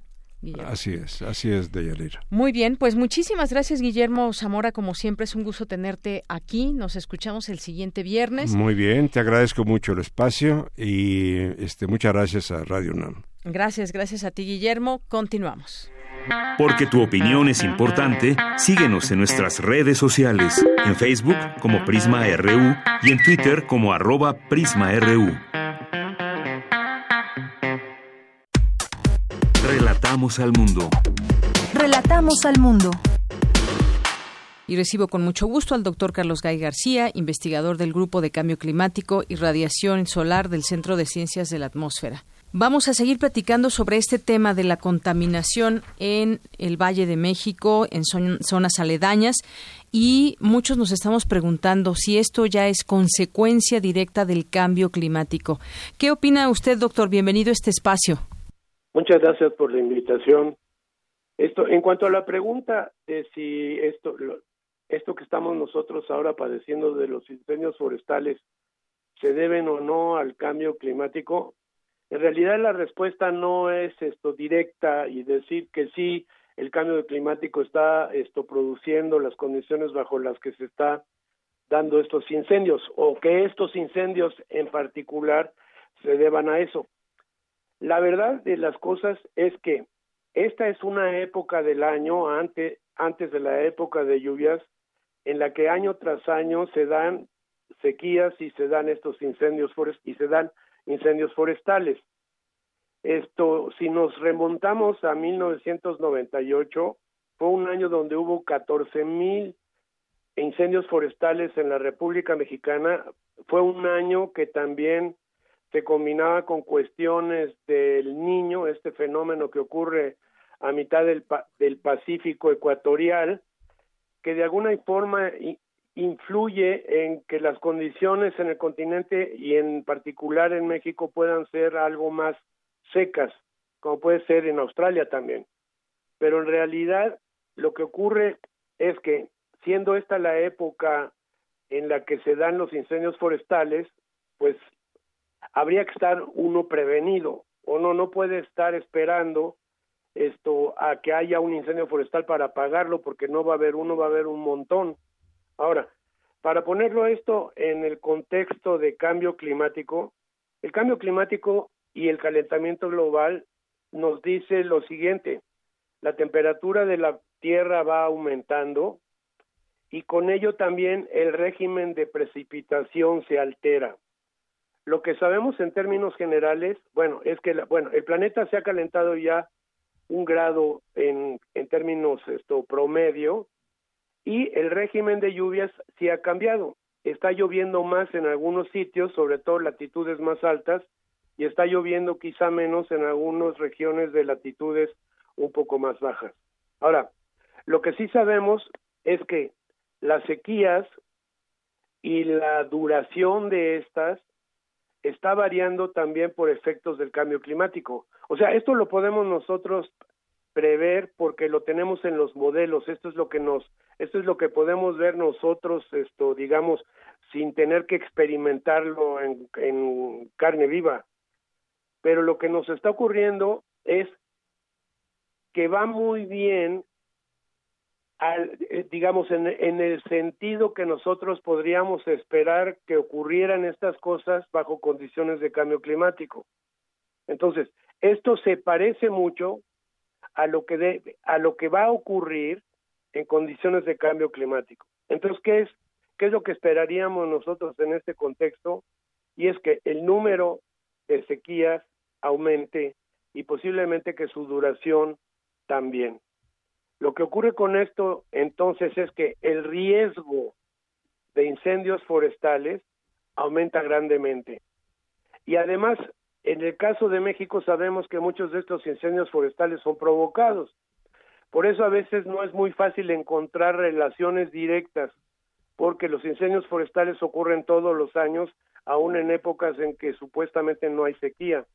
Así es, así es, Deyanira. Muy bien, pues muchísimas gracias, Guillermo Zamora. Como siempre, es un gusto tenerte aquí. Nos escuchamos el siguiente viernes. Muy bien, te agradezco mucho el espacio y este, muchas gracias a Radio UNAM. Gracias, gracias a ti, Guillermo. Continuamos. Porque tu opinión es importante, síguenos en nuestras redes sociales, en Facebook como Prisma RU y en Twitter como arroba PrismaRU. Relatamos al mundo. Relatamos al mundo. Y recibo con mucho gusto al doctor Carlos Gay García, investigador del Grupo de Cambio Climático y Radiación Solar del Centro de Ciencias de la Atmósfera. Vamos a seguir platicando sobre este tema de la contaminación en el Valle de México, en zonas aledañas, y muchos nos estamos preguntando si esto ya es consecuencia directa del cambio climático. ¿Qué opina usted, doctor? Bienvenido a este espacio. Muchas gracias por la invitación. Esto, en cuanto a la pregunta de si esto, esto que estamos nosotros ahora padeciendo de los incendios forestales se deben o no al cambio climático, en realidad la respuesta no es esto directa y decir que sí, el cambio climático está esto produciendo las condiciones bajo las que se está dando estos incendios o que estos incendios en particular se deban a eso. La verdad de las cosas es que esta es una época del año antes antes de la época de lluvias en la que año tras año se dan sequías y se dan estos incendios y se dan incendios forestales. Esto, si nos remontamos a 1998, fue un año donde hubo 14 mil incendios forestales en la República Mexicana. Fue un año que también se combinaba con cuestiones del niño, este fenómeno que ocurre a mitad del, del Pacífico ecuatorial, que de alguna forma influye en que las condiciones en el continente y en particular en México puedan ser algo más secas, como puede ser en Australia también. Pero en realidad lo que ocurre es que siendo esta la época en la que se dan los incendios forestales, pues habría que estar uno prevenido. Uno no puede estar esperando esto a que haya un incendio forestal para apagarlo porque no va a haber uno, va a haber un montón. Ahora, Para ponerlo esto en el contexto de cambio climático, el cambio climático y el calentamiento global nos dice lo siguiente, la temperatura de la Tierra va aumentando y con ello también el régimen de precipitación se altera. Lo que sabemos en términos generales, bueno, es que bueno, el planeta se ha calentado ya un grado en, en términos esto promedio y el régimen de lluvias sí ha cambiado. Está lloviendo más en algunos sitios, sobre todo latitudes más altas, y está lloviendo quizá menos en algunas regiones de latitudes un poco más bajas. Ahora, lo que sí sabemos es que las sequías y la duración de estas está variando también por efectos del cambio climático. O sea, esto lo podemos nosotros prever porque lo tenemos en los modelos, esto es lo que nos esto es lo que podemos ver nosotros esto digamos sin tener que experimentarlo en, en carne viva. Pero lo que nos está ocurriendo es que va muy bien al, eh, digamos en, en el sentido que nosotros podríamos esperar que ocurrieran estas cosas bajo condiciones de cambio climático. Entonces, esto se parece mucho a lo que de, a lo que va a ocurrir en condiciones de cambio climático. Entonces, ¿qué es qué es lo que esperaríamos nosotros en este contexto? Y es que el número de sequías aumente y posiblemente que su duración también. Lo que ocurre con esto entonces es que el riesgo de incendios forestales aumenta grandemente. Y además en el caso de México sabemos que muchos de estos incendios forestales son provocados. Por eso a veces no es muy fácil encontrar relaciones directas, porque los incendios forestales ocurren todos los años, aún en épocas en que supuestamente no hay sequía.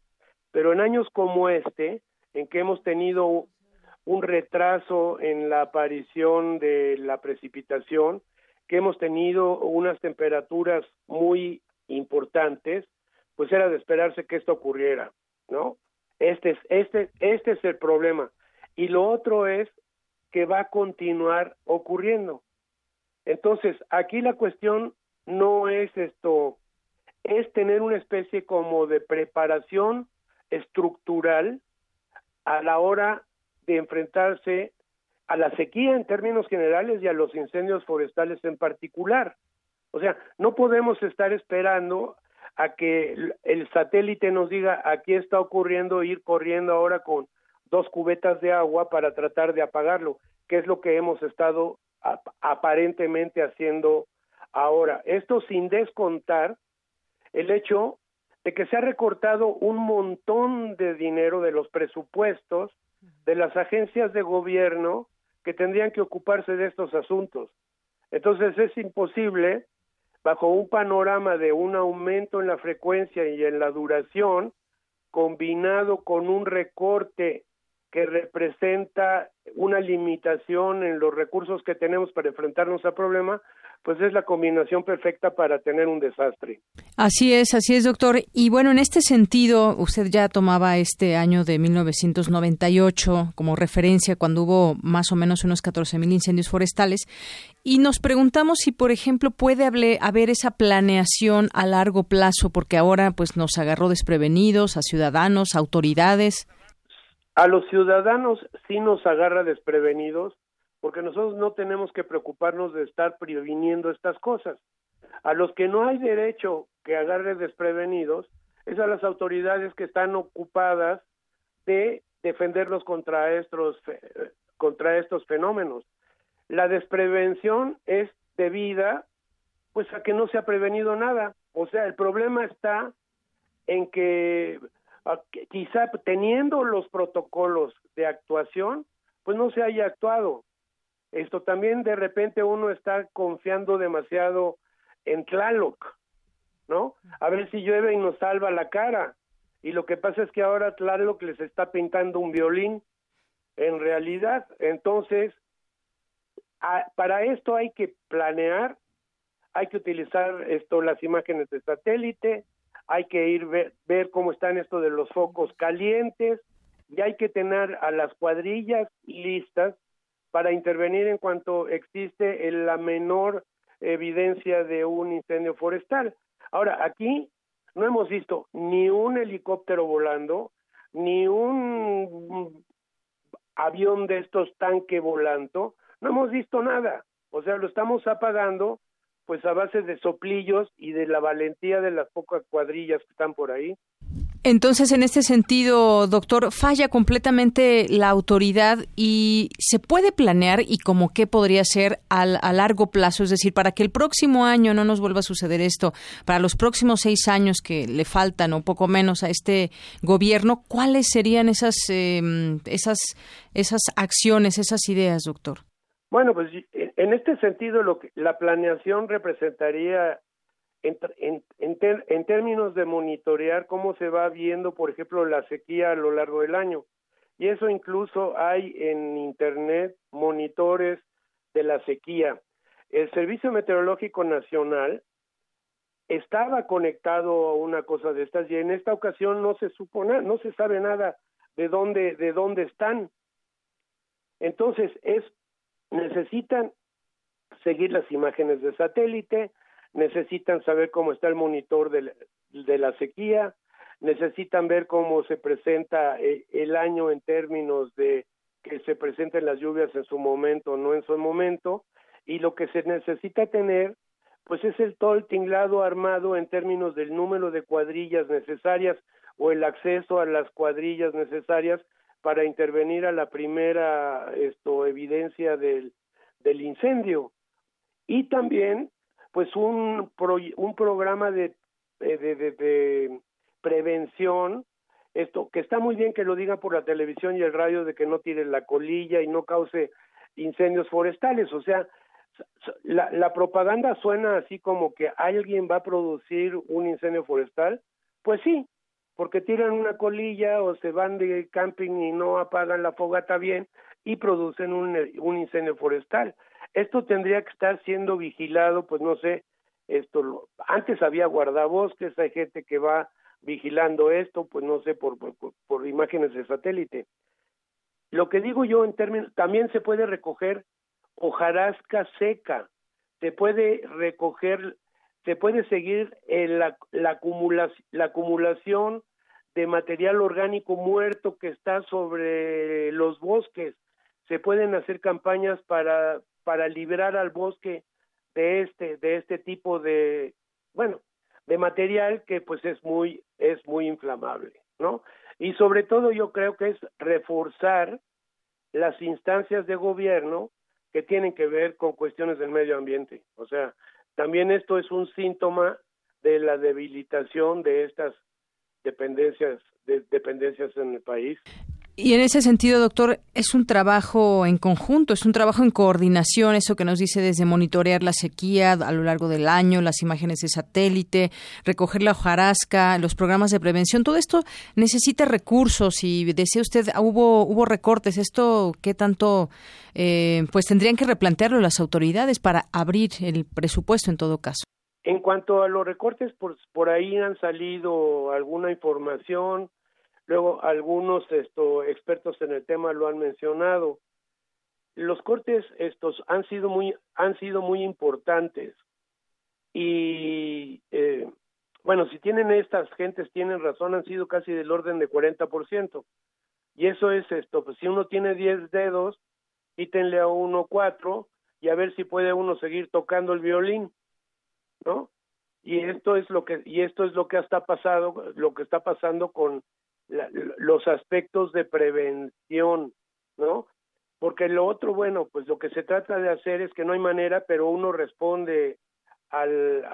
Pero en años como este, en que hemos tenido un retraso en la aparición de la precipitación, que hemos tenido unas temperaturas muy importantes, pues era de esperarse que esto ocurriera, ¿no? Este es, este, este es el problema. Y lo otro es que va a continuar ocurriendo. Entonces, aquí la cuestión no es esto, es tener una especie como de preparación estructural a la hora de enfrentarse a la sequía en términos generales y a los incendios forestales en particular. O sea, no podemos estar esperando a que el satélite nos diga aquí está ocurriendo ir corriendo ahora con dos cubetas de agua para tratar de apagarlo, que es lo que hemos estado aparentemente haciendo ahora. Esto sin descontar el hecho de que se ha recortado un montón de dinero de los presupuestos de las agencias de gobierno que tendrían que ocuparse de estos asuntos. Entonces es imposible bajo un panorama de un aumento en la frecuencia y en la duración, combinado con un recorte que representa una limitación en los recursos que tenemos para enfrentarnos al problema, pues es la combinación perfecta para tener un desastre. Así es, así es, doctor. Y bueno, en este sentido, usted ya tomaba este año de 1998 como referencia cuando hubo más o menos unos 14.000 incendios forestales y nos preguntamos si, por ejemplo, puede haber esa planeación a largo plazo, porque ahora pues nos agarró desprevenidos a ciudadanos, autoridades. A los ciudadanos sí nos agarra desprevenidos porque nosotros no tenemos que preocuparnos de estar previniendo estas cosas. A los que no hay derecho que agarre desprevenidos es a las autoridades que están ocupadas de defenderlos contra estos contra estos fenómenos. La desprevención es debida pues a que no se ha prevenido nada. O sea, el problema está en que quizá teniendo los protocolos de actuación, pues no se haya actuado. Esto también de repente uno está confiando demasiado en Tlaloc, ¿no? A ver si llueve y nos salva la cara. Y lo que pasa es que ahora Tlaloc les está pintando un violín en realidad. Entonces, para esto hay que planear, hay que utilizar esto las imágenes de satélite, hay que ir ver, ver cómo están esto de los focos calientes y hay que tener a las cuadrillas listas para intervenir en cuanto existe la menor evidencia de un incendio forestal. Ahora, aquí no hemos visto ni un helicóptero volando, ni un avión de estos tanque volando, no hemos visto nada. O sea, lo estamos apagando pues a base de soplillos y de la valentía de las pocas cuadrillas que están por ahí. Entonces, en este sentido, doctor, falla completamente la autoridad y se puede planear y como qué podría ser al, a largo plazo, es decir, para que el próximo año no nos vuelva a suceder esto, para los próximos seis años que le faltan o poco menos a este gobierno, ¿cuáles serían esas, em, esas, esas acciones, esas ideas, doctor? Bueno, pues en este sentido, lo que, la planeación representaría en, en, términos de monitorear cómo se va viendo, por ejemplo, la sequía a lo largo del año. Y eso incluso hay en Internet monitores de la sequía. El Servicio Meteorológico Nacional estaba conectado a una cosa de estas y en esta ocasión no se supone, no se sabe nada de dónde, de dónde están. Entonces, es, necesitan seguir las imágenes de satélite, necesitan saber cómo está el monitor de la, sequía, necesitan ver cómo se presenta eh, el año en términos de que se presenten las lluvias en su momento o no en su momento, y lo que se necesita tener, pues es el todo el tinglado armado en términos del número de cuadrillas necesarias o el acceso a las cuadrillas necesarias para intervenir a la primera esto, evidencia del, del incendio. Y también pues un, un programa de, de, de, prevención, esto que está muy bien que lo digan por la televisión y el radio de que no tire la colilla y no cause incendios forestales, o sea, la, la propaganda suena así como que alguien va a producir un incendio forestal, pues sí, porque tiran una colilla o se van de camping y no apagan la fogata bien y producen un, un incendio forestal. Esto tendría que estar siendo vigilado, pues no sé, esto antes había guardabosques, hay gente que va vigilando esto, pues no sé, por, por, imágenes de satélite. Lo que digo yo en términos, también se puede recoger hojarasca seca, se puede recoger, se puede seguir en la, la, la acumulación de material orgánico muerto que está sobre los bosques, se pueden hacer campañas para para liberar al bosque de este de este tipo de bueno de material que pues es muy es muy inflamable no y sobre todo yo creo que es reforzar las instancias de gobierno que tienen que ver con cuestiones del medio ambiente. O sea también esto es un síntoma de la debilitación de estas dependencias de dependencias en el país y en ese sentido, doctor, es un trabajo en conjunto, es un trabajo en coordinación, eso que nos dice desde monitorear la sequía a lo largo del año, las imágenes de satélite, recoger la hojarasca, los programas de prevención, todo esto necesita recursos y decía usted, ah, hubo, hubo recortes, esto qué tanto, eh, pues tendrían que replantearlo las autoridades para abrir el presupuesto en todo caso. En cuanto a los recortes, pues por ahí han salido alguna información, Luego, algunos esto, expertos en el tema lo han mencionado. Los cortes estos han sido muy, han sido muy importantes. Y eh, bueno, si tienen estas gentes, tienen razón, han sido casi del orden de 40%. Y eso es esto, pues si uno tiene 10 dedos, quítenle a uno cuatro y a ver si puede uno seguir tocando el violín, ¿no? Y esto es lo que y esto es lo que está pasado, lo que está pasando con los aspectos de prevención, ¿no? Porque lo otro, bueno, pues lo que se trata de hacer es que no hay manera, pero uno responde al,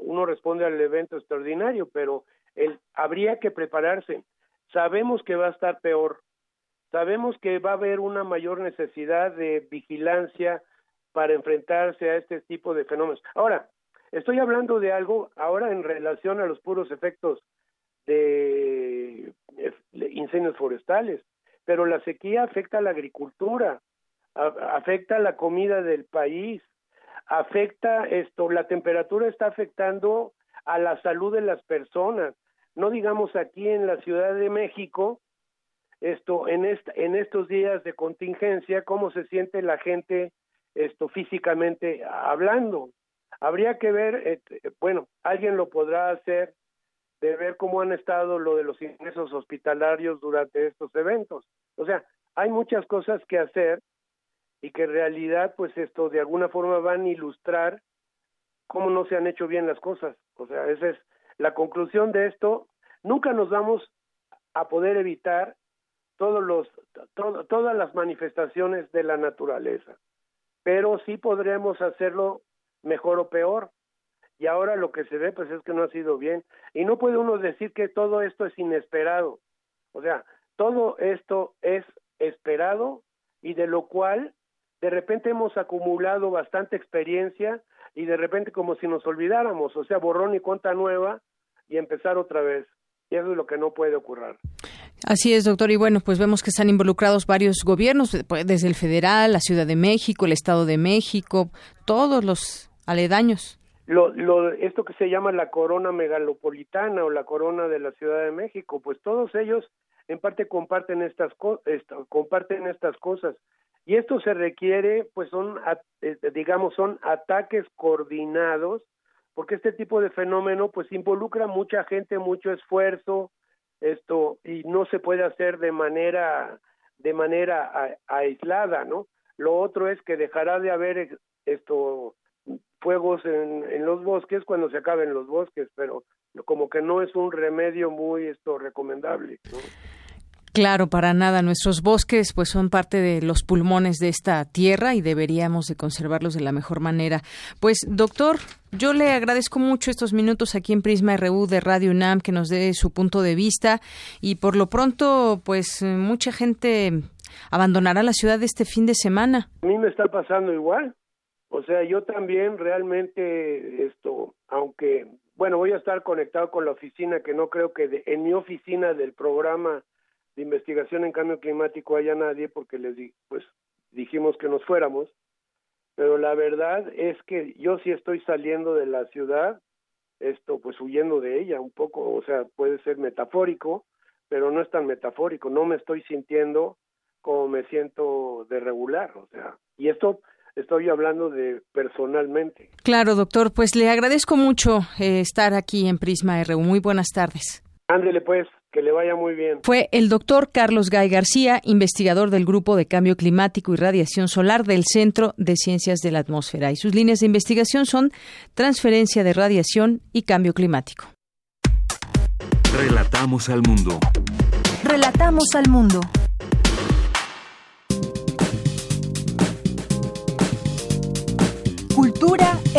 uno responde al evento extraordinario, pero el, habría que prepararse. Sabemos que va a estar peor, sabemos que va a haber una mayor necesidad de vigilancia para enfrentarse a este tipo de fenómenos. Ahora, estoy hablando de algo ahora en relación a los puros efectos de incendios forestales, pero la sequía afecta a la agricultura, afecta a la comida del país, afecta esto, la temperatura está afectando a la salud de las personas. No digamos aquí en la Ciudad de México, esto en en estos días de contingencia cómo se siente la gente esto físicamente hablando. Habría que ver, eh, bueno, alguien lo podrá hacer de ver cómo han estado lo de los ingresos hospitalarios durante estos eventos. O sea, hay muchas cosas que hacer y que en realidad, pues esto de alguna forma van a ilustrar cómo no se han hecho bien las cosas. O sea, esa es la conclusión de esto. Nunca nos vamos a poder evitar todos los, todas las manifestaciones de la naturaleza, pero sí podremos hacerlo mejor o peor. Y ahora lo que se ve pues es que no ha sido bien. Y no puede uno decir que todo esto es inesperado. O sea, todo esto es esperado y de lo cual de repente hemos acumulado bastante experiencia y de repente como si nos olvidáramos, o sea, borrón y cuenta nueva y empezar otra vez. Y eso es lo que no puede ocurrir. Así es, doctor. Y bueno, pues vemos que están involucrados varios gobiernos, pues, desde el federal, la Ciudad de México, el Estado de México, todos los aledaños. Lo, lo, esto que se llama la corona megalopolitana o la corona de la Ciudad de México, pues todos ellos en parte comparten estas, comparten estas cosas. Y esto se requiere, pues son, eh, digamos, son ataques coordinados, porque este tipo de fenómeno, pues involucra mucha gente, mucho esfuerzo, esto, y no se puede hacer de manera, de manera aislada, ¿no? Lo otro es que dejará de haber esto, fuegos en, en los bosques cuando se acaben los bosques, pero como que no es un remedio muy esto recomendable. ¿no? Claro, para nada. Nuestros bosques pues son parte de los pulmones de esta tierra y deberíamos de conservarlos de la mejor manera. Pues doctor, yo le agradezco mucho estos minutos aquí en Prisma RU de Radio UNAM que nos dé su punto de vista y por lo pronto pues mucha gente abandonará la ciudad este fin de semana. A mí me está pasando igual. O sea, yo también realmente esto, aunque bueno, voy a estar conectado con la oficina que no creo que en mi oficina del programa de investigación en cambio climático haya nadie porque les di, pues dijimos que nos fuéramos, pero la verdad es que yo sí estoy saliendo de la ciudad, esto pues huyendo de ella un poco, o sea, puede ser metafórico, pero no es tan metafórico, no me estoy sintiendo como me siento de regular, o sea, y esto estoy hablando de personalmente. Claro, doctor, pues le agradezco mucho eh, estar aquí en Prisma RU. Muy buenas tardes. Ándele pues. Que le vaya muy bien. Fue el doctor Carlos Gay García, investigador del Grupo de Cambio Climático y Radiación Solar del Centro de Ciencias de la Atmósfera. Y sus líneas de investigación son transferencia de radiación y cambio climático. Relatamos al mundo. Relatamos al mundo.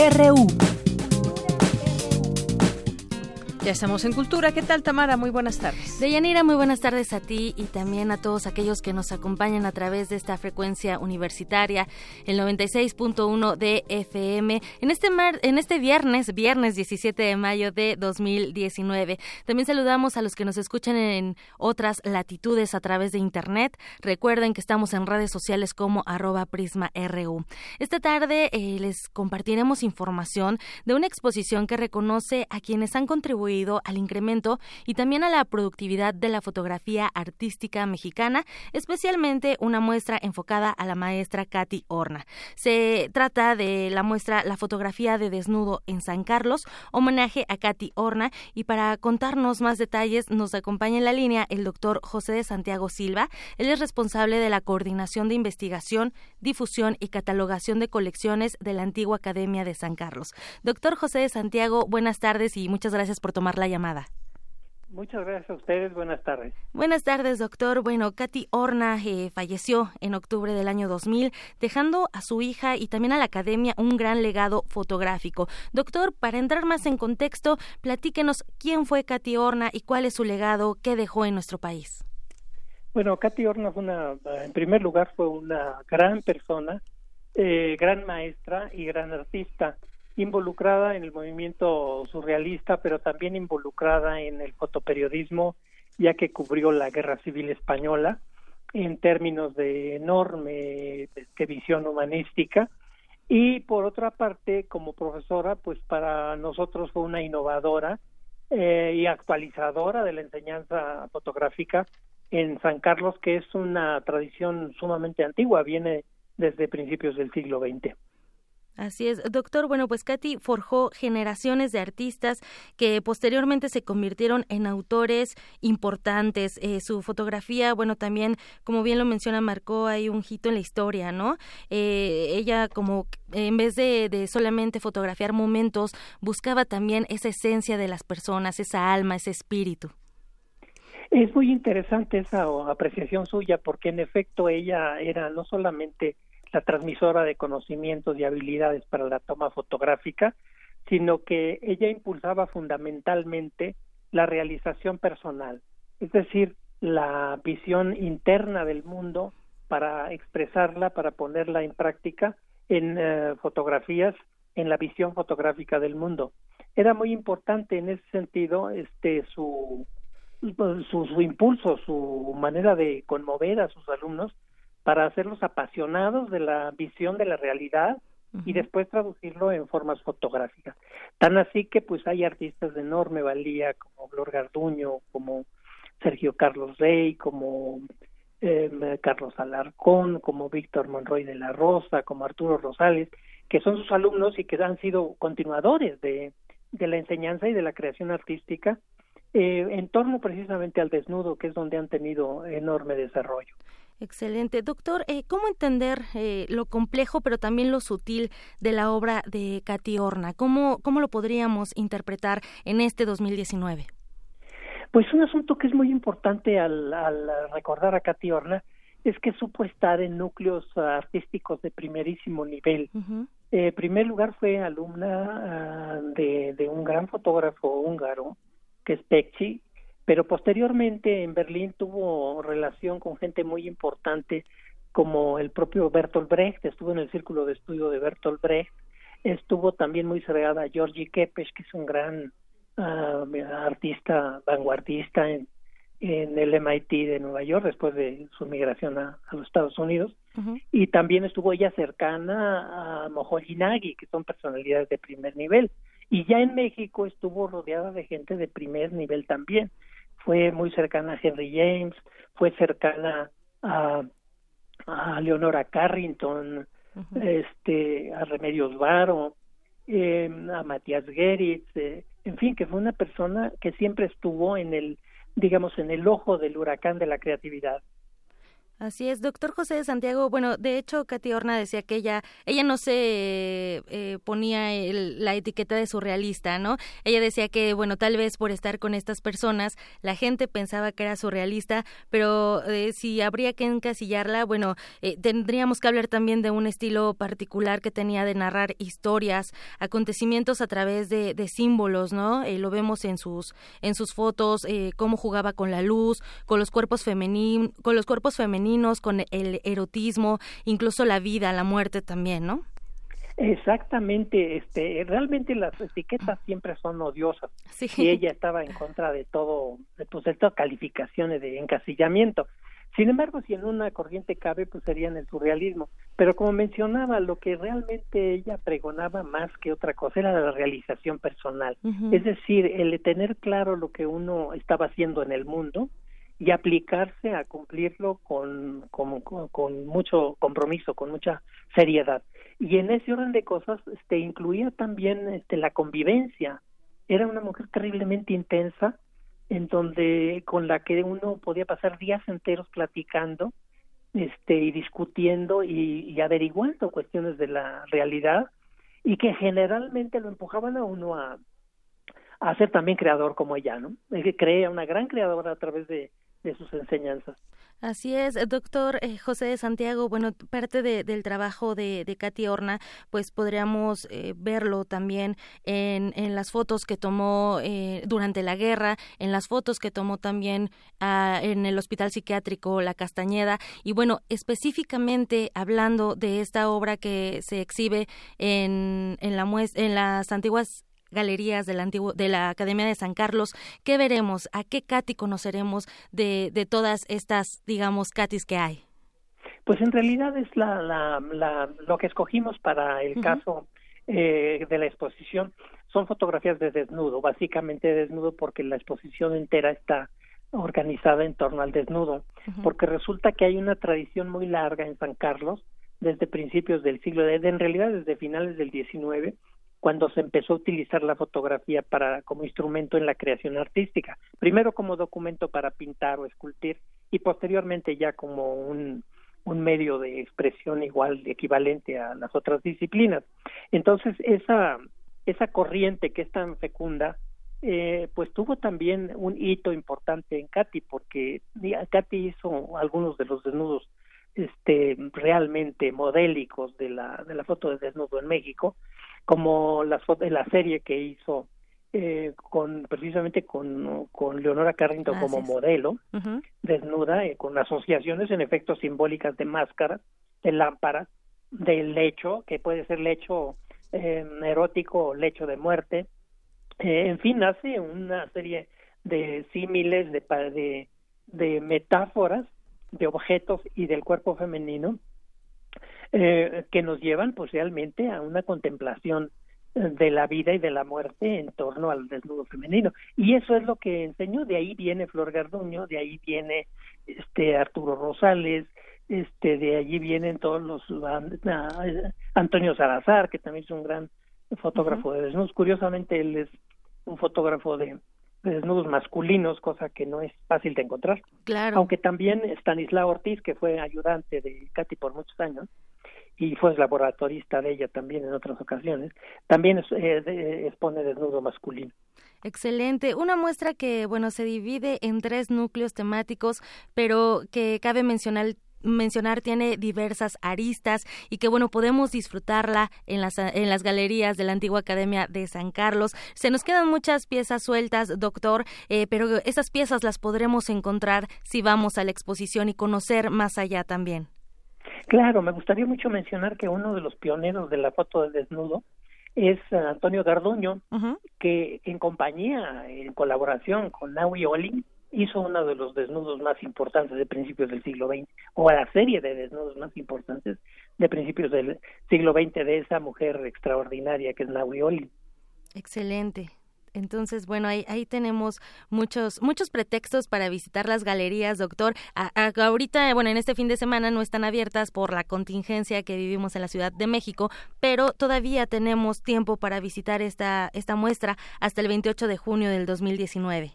RU. Ya estamos en Cultura. ¿Qué tal, Tamara? Muy buenas tardes. Deyanira, muy buenas tardes a ti y también a todos aquellos que nos acompañan a través de esta frecuencia universitaria, el 96.1 de FM, en este, mar, en este viernes, viernes 17 de mayo de 2019. También saludamos a los que nos escuchan en otras latitudes a través de Internet. Recuerden que estamos en redes sociales como arroba prisma.ru. Esta tarde eh, les compartiremos información de una exposición que reconoce a quienes han contribuido al incremento y también a la productividad de la fotografía artística mexicana, especialmente una muestra enfocada a la maestra Katy Horna. Se trata de la muestra La fotografía de desnudo en San Carlos, homenaje a Katy Horna y para contarnos más detalles nos acompaña en la línea el doctor José de Santiago Silva. Él es responsable de la coordinación de investigación, difusión y catalogación de colecciones de la antigua Academia de San Carlos. Doctor José de Santiago, buenas tardes y muchas gracias por tomar la llamada. Muchas gracias a ustedes. Buenas tardes. Buenas tardes, doctor. Bueno, Katy Horna eh, falleció en octubre del año 2000, dejando a su hija y también a la academia un gran legado fotográfico. Doctor, para entrar más en contexto, platíquenos quién fue Katy Horna y cuál es su legado que dejó en nuestro país. Bueno, Katy Horna fue una, en primer lugar, fue una gran persona, eh, gran maestra y gran artista involucrada en el movimiento surrealista, pero también involucrada en el fotoperiodismo, ya que cubrió la Guerra Civil Española en términos de enorme visión humanística. Y por otra parte, como profesora, pues para nosotros fue una innovadora eh, y actualizadora de la enseñanza fotográfica en San Carlos, que es una tradición sumamente antigua, viene desde principios del siglo XX. Así es, doctor. Bueno, pues Katy forjó generaciones de artistas que posteriormente se convirtieron en autores importantes. Eh, su fotografía, bueno, también, como bien lo menciona, marcó ahí un hito en la historia, ¿no? Eh, ella como en vez de, de, solamente fotografiar momentos, buscaba también esa esencia de las personas, esa alma, ese espíritu. Es muy interesante esa apreciación suya porque en efecto ella era no solamente la transmisora de conocimientos y habilidades para la toma fotográfica, sino que ella impulsaba fundamentalmente la realización personal, es decir, la visión interna del mundo para expresarla, para ponerla en práctica en eh, fotografías, en la visión fotográfica del mundo. Era muy importante en ese sentido este su, su, su impulso, su manera de conmover a sus alumnos para hacerlos apasionados de la visión de la realidad y después traducirlo en formas fotográficas. Tan así que pues hay artistas de enorme valía como Blor Garduño, como Sergio Carlos Rey, como eh, Carlos Alarcón, como Víctor Monroy de la Rosa, como Arturo Rosales, que son sus alumnos y que han sido continuadores de, de la enseñanza y de la creación artística eh, en torno precisamente al desnudo, que es donde han tenido enorme desarrollo. Excelente. Doctor, eh, ¿cómo entender eh, lo complejo pero también lo sutil de la obra de Katy Horna? ¿Cómo, ¿Cómo lo podríamos interpretar en este 2019? Pues un asunto que es muy importante al, al recordar a Katy Horna es que supo estar en núcleos artísticos de primerísimo nivel. En eh, primer lugar fue alumna uh, de, de, un gran fotógrafo húngaro, que es Pecci, pero posteriormente en Berlín tuvo relación con gente muy importante como el propio Bertolt Brecht, estuvo en el círculo de estudio de Bertolt Brecht, estuvo también muy cerrada a Georgi Kepes, que es un gran uh, artista vanguardista en, en el MIT de Nueva York después de su migración a, a los Estados Unidos. Uh -huh. y también estuvo ella cercana a Moholy Nagy, que son personalidades de primer nivel. Y ya en México estuvo rodeada de gente de primer nivel también fue muy cercana a Henry James, fue cercana a, a Leonora Carrington, uh -huh. este, a Remedios Varo, eh, a Matías Geritz, eh, en fin, que fue una persona que siempre estuvo en el, digamos, en el ojo del huracán de la creatividad. Así es, doctor José de Santiago. Bueno, de hecho, Katy Horna decía que ella, ella no se eh, ponía el, la etiqueta de surrealista, ¿no? Ella decía que, bueno, tal vez por estar con estas personas, la gente pensaba que era surrealista, pero eh, si habría que encasillarla, bueno, eh, tendríamos que hablar también de un estilo particular que tenía de narrar historias, acontecimientos a través de, de símbolos, ¿no? Eh, lo vemos en sus, en sus fotos, cómo jugaba con la luz, con los cuerpos femeninos, con los cuerpos femeninos con el erotismo, incluso la vida, la muerte también, ¿no? Exactamente, este, realmente las etiquetas siempre son odiosas sí. y ella estaba en contra de todo, pues de todas calificaciones de encasillamiento. Sin embargo, si en una corriente cabe, pues sería en el surrealismo. Pero como mencionaba, lo que realmente ella pregonaba más que otra cosa era la realización personal. Uh -huh. Es decir, el de tener claro lo que uno estaba haciendo en el mundo y aplicarse a cumplirlo con, con, mucho compromiso, con mucha seriedad. Y en ese orden de cosas este, incluía también este, la convivencia. Era una mujer terriblemente intensa, en donde con la que uno podía pasar días enteros platicando este, y discutiendo y, averiguando cuestiones de la realidad y que generalmente lo empujaban a uno a, a ser también creador como ella, ¿no? Que crea una gran creadora a través de de sus enseñanzas. Así es, doctor eh, José de Santiago. Bueno, parte de, del trabajo de, de Katy Horna, pues podríamos eh, verlo también en, en, las fotos que tomó eh, durante la guerra, en las fotos que tomó también ah, en el Hospital Psiquiátrico La Castañeda. Y bueno, específicamente hablando de esta obra que se exhibe en, en, la en las antiguas galerías del antiguo, de la Academia de San Carlos. ¿Qué veremos? ¿A qué Katy conoceremos de, de todas estas, digamos, Katis que hay? Pues en realidad es la, la, la lo que escogimos para el uh -huh. caso eh, de la exposición. Son fotografías de desnudo, básicamente desnudo porque la exposición entera está organizada en torno al desnudo, uh -huh. porque resulta que hay una tradición muy larga en San Carlos desde principios del siglo, de, en realidad desde finales del XIX, cuando se empezó a utilizar la fotografía para como instrumento en la creación artística, primero como documento para pintar o esculpir y posteriormente ya como un, un medio de expresión igual equivalente a las otras disciplinas. Entonces esa esa corriente que es tan fecunda eh, pues tuvo también un hito importante en Katy porque Katy hizo algunos de los desnudos este realmente modélicos de la de la foto de desnudo en México como las la serie que hizo eh, con precisamente con, con Leonora Carrington como modelo desnuda eh, con asociaciones en efectos simbólicas de máscaras de lámparas del lecho que puede ser lecho eh, erótico o lecho de muerte. Eh, en fin, hace una serie de símiles, de, de, de metáforas de objetos y del cuerpo femenino eh, que nos llevan pues realmente a una contemplación de la vida y de la muerte en torno al desnudo femenino. Y eso es lo que enseñó. De ahí viene Flor Garduño de ahí viene este Arturo Rosales este de allí vienen todos los Antonio Salazar que también es un gran fotógrafo de desnudos. Curiosamente él es un fotógrafo de, desnudos masculinos, cosa que no es fácil de encontrar. Claro. Aunque también Stanislao Ortiz, que fue ayudante de Katy por muchos años y fue laboratorista de ella también en otras ocasiones, también eh, expone desnudo masculino. Excelente. Una muestra que, bueno, se divide en tres núcleos temáticos, pero que cabe mencionar mencionar tiene diversas aristas y que bueno podemos disfrutarla en las en las galerías de la antigua Academia de San Carlos. Se nos quedan muchas piezas sueltas, doctor, eh, pero esas piezas las podremos encontrar si vamos a la exposición y conocer más allá también. Claro, me gustaría mucho mencionar que uno de los pioneros de la foto del desnudo es Antonio Garduño, que en compañía, en colaboración con Naui Olin, hizo uno de los desnudos más importantes de principios del siglo XX, o la serie de desnudos más importantes de principios del siglo XX de esa mujer extraordinaria que es Naui Excelente. Entonces, bueno, ahí, ahí tenemos muchos muchos pretextos para visitar las galerías, doctor. ahorita, bueno, en este fin de semana no están abiertas por la contingencia que vivimos en la Ciudad de México, pero todavía tenemos tiempo para visitar esta, esta muestra hasta el 28 de junio del 2019.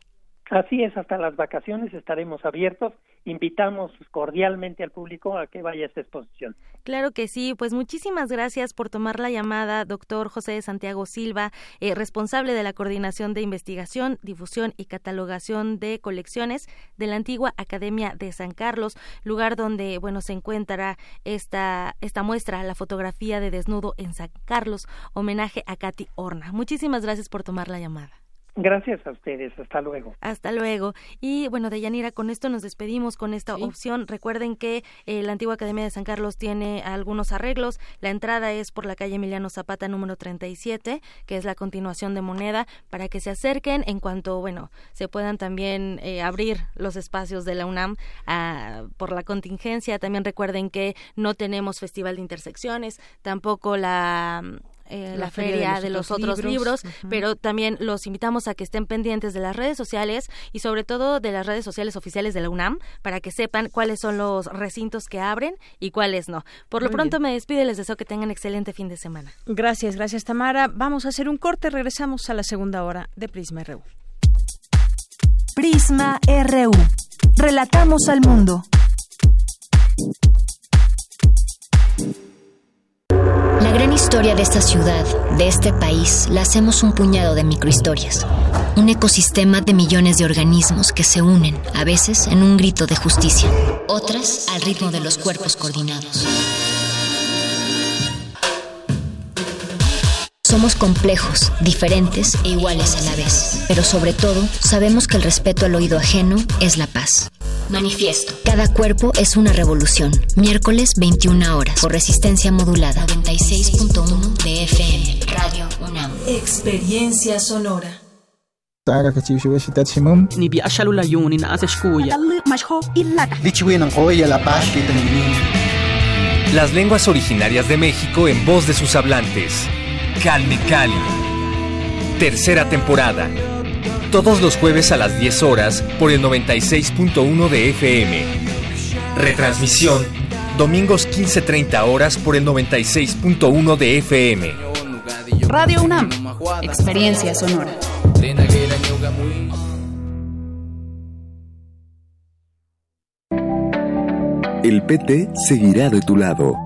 Así es, hasta las vacaciones estaremos abiertos. Invitamos cordialmente al público a que vaya a esta exposición. Claro que sí, pues muchísimas gracias por tomar la llamada, doctor José Santiago Silva, eh, responsable de la Coordinación de Investigación, Difusión y Catalogación de Colecciones de la antigua Academia de San Carlos, lugar donde, bueno, se encuentra esta, esta muestra, la fotografía de desnudo en San Carlos, homenaje a Katy Horna. Muchísimas gracias por tomar la llamada. Gracias a ustedes, hasta luego. Hasta luego. Y bueno, Deyanira, con esto nos despedimos con esta opción. Recuerden que eh, la antigua Academia de San Carlos tiene algunos arreglos. La entrada es por la calle Emiliano Zapata número 37, que es la continuación de Moneda, para que se acerquen en cuanto, bueno, se puedan también eh, abrir los espacios de la UNAM ah, por la contingencia. También recuerden que no tenemos Festival de Intersecciones, tampoco la eh, la, feria, de los, otros libros, pero también los invitamos a que estén pendientes de las redes sociales y sobre todo de las redes sociales oficiales de la UNAM para que sepan cuáles son los recintos que abren y cuáles no. Por lo pronto me despido y les deseo que tengan excelente fin de semana. Gracias, gracias Tamara. Vamos a hacer un corte, regresamos a la segunda hora de Prisma RU. Prisma RU. Relatamos al mundo. Gran historia de esta ciudad, de este país, la hacemos un puñado de microhistorias. Un ecosistema de millones de organismos que se unen, a veces en un grito de justicia, otras al ritmo de los cuerpos coordinados. Somos complejos, diferentes e iguales a la vez, pero sobre todo sabemos que el respeto al oído ajeno es la paz. Manifiesto. Cada cuerpo es una revolución. Miércoles 21 horas por resistencia modulada 96.1 de FM. Radio UNAM. Experiencia sonora. Las lenguas originarias de México en voz de sus hablantes. Calme Cali. Tercera temporada. Todos los jueves a las 10 horas por el 96.1 de FM. Retransmisión Domingos 15.30 horas por el 96.1 de FM. Radio UNAM, experiencia sonora. El PT seguirá de tu lado.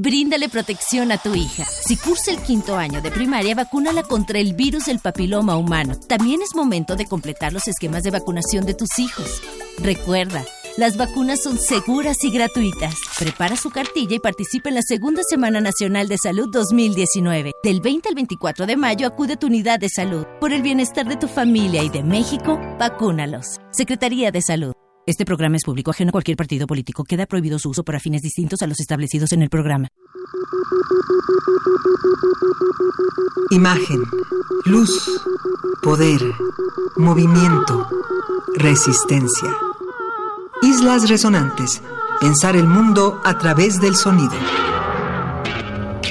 Bríndale protección a tu hija. Si cursa el quinto año de primaria, vacúnala contra el virus del papiloma humano. También es momento de completar los esquemas de vacunación de tus hijos. Recuerda, las vacunas son seguras y gratuitas. Prepara su cartilla y participa en la Segunda Semana Nacional de Salud 2019. Del 20 al 24 de mayo acude a tu unidad de salud. Por el bienestar de tu familia y de México, vacúnalos. Secretaría de Salud. Este programa es público ajeno a cualquier partido político. Queda prohibido su uso para fines distintos a los establecidos en el programa. Imagen, luz, poder, movimiento, resistencia. Islas Resonantes. Pensar el mundo a través del sonido.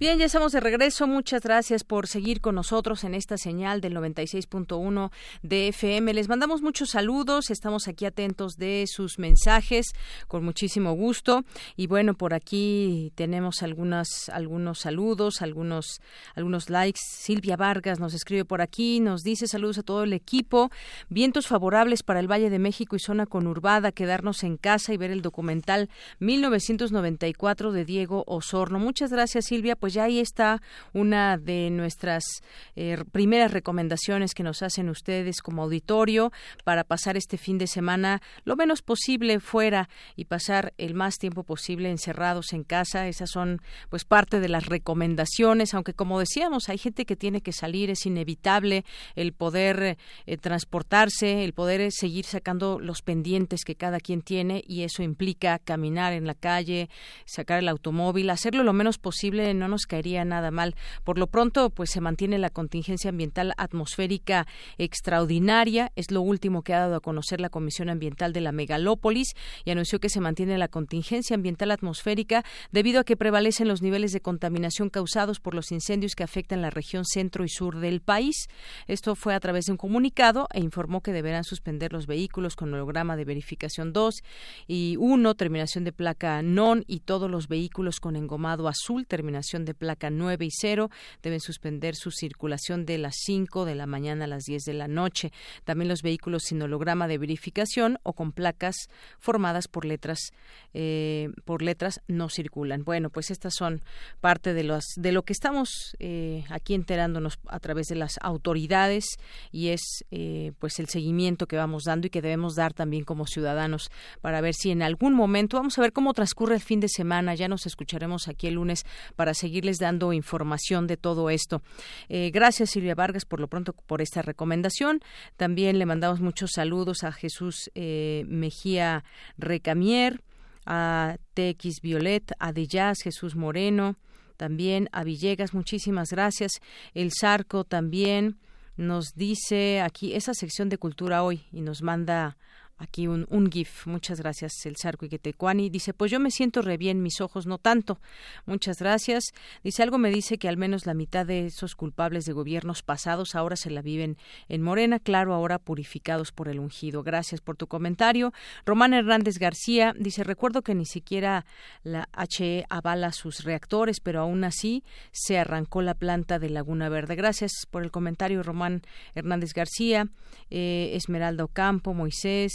Bien, ya estamos de regreso. Muchas gracias por seguir con nosotros en esta señal del 96.1 de FM. Les mandamos muchos saludos. Estamos aquí atentos de sus mensajes con muchísimo gusto. Y bueno, por aquí tenemos algunas, algunos saludos, algunos, algunos likes. Silvia Vargas nos escribe por aquí, nos dice saludos a todo el equipo. Vientos favorables para el Valle de México y zona conurbada. Quedarnos en casa y ver el documental 1994 de Diego Osorno. Muchas gracias, Silvia. Pues ya ahí está una de nuestras eh, primeras recomendaciones que nos hacen ustedes como auditorio para pasar este fin de semana lo menos posible fuera y pasar el más tiempo posible encerrados en casa. Esas son pues parte de las recomendaciones, aunque como decíamos, hay gente que tiene que salir, es inevitable el poder eh, transportarse, el poder eh, seguir sacando los pendientes que cada quien tiene y eso implica caminar en la calle, sacar el automóvil, hacerlo lo menos posible, no nos caería nada mal. Por lo pronto, pues se mantiene la contingencia ambiental atmosférica extraordinaria. Es lo último que ha dado a conocer la Comisión Ambiental de la Megalópolis y anunció que se mantiene la contingencia ambiental atmosférica debido a que prevalecen los niveles de contaminación causados por los incendios que afectan la región centro y sur del país. Esto fue a través de un comunicado e informó que deberán suspender los vehículos con holograma de verificación 2 y 1, terminación de placa NON y todos los vehículos con engomado azul, terminación placa 9 y 0 deben suspender su circulación de las 5 de la mañana a las 10 de la noche. También los vehículos sin holograma de verificación o con placas formadas por letras eh, por letras no circulan. Bueno, pues estas son parte de los de lo que estamos eh, aquí enterándonos a través de las autoridades y es eh, pues el seguimiento que vamos dando y que debemos dar también como ciudadanos para ver si en algún momento vamos a ver cómo transcurre el fin de semana. Ya nos escucharemos aquí el lunes para seguirles dando información de todo esto. gracias Silvia Vargas por lo pronto por esta recomendación. También le mandamos muchos saludos a Jesús Mejía Recamier a TX Violet, a De Jazz, Jesús Moreno, también a Villegas, muchísimas gracias. El Zarco también nos dice aquí esa sección de cultura hoy y nos manda aquí un, GIF. Muchas gracias, el Sarco Iquetecuani. Dice, pues yo me siento re bien, mis ojos no tanto. Muchas gracias. Dice, algo me dice que al menos la mitad de esos culpables de gobiernos pasados ahora se la viven en Morena, claro, ahora purificados por el ungido. Gracias por tu comentario. Román Hernández García dice, recuerdo que ni siquiera la HE avala sus reactores, pero aún así se arrancó la planta de Laguna Verde. Gracias por el comentario, Román Hernández García. Eh, Esmeralda Ocampo, Moisés,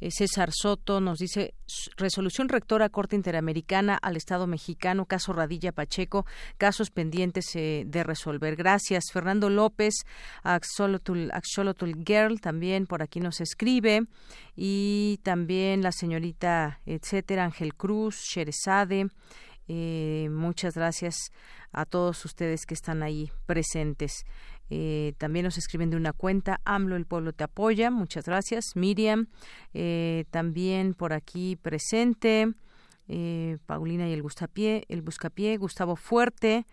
eh, César Soto nos dice resolución rectora Corte Interamericana al Estado mexicano, caso Radilla Pacheco, casos pendientes eh, de resolver. Gracias. Fernando López, Axolotul, Girl, también por aquí nos escribe. Y también la señorita, etcétera, Ángel Cruz, Sherezade. Eh, muchas gracias a todos ustedes que están ahí presentes. Eh, también nos escriben de una cuenta, AMLO, el pueblo te apoya. Muchas gracias. Miriam, eh, también por aquí presente. Eh, Paulina y el Buscapié, el Buscapié, Gustavo Fuerte,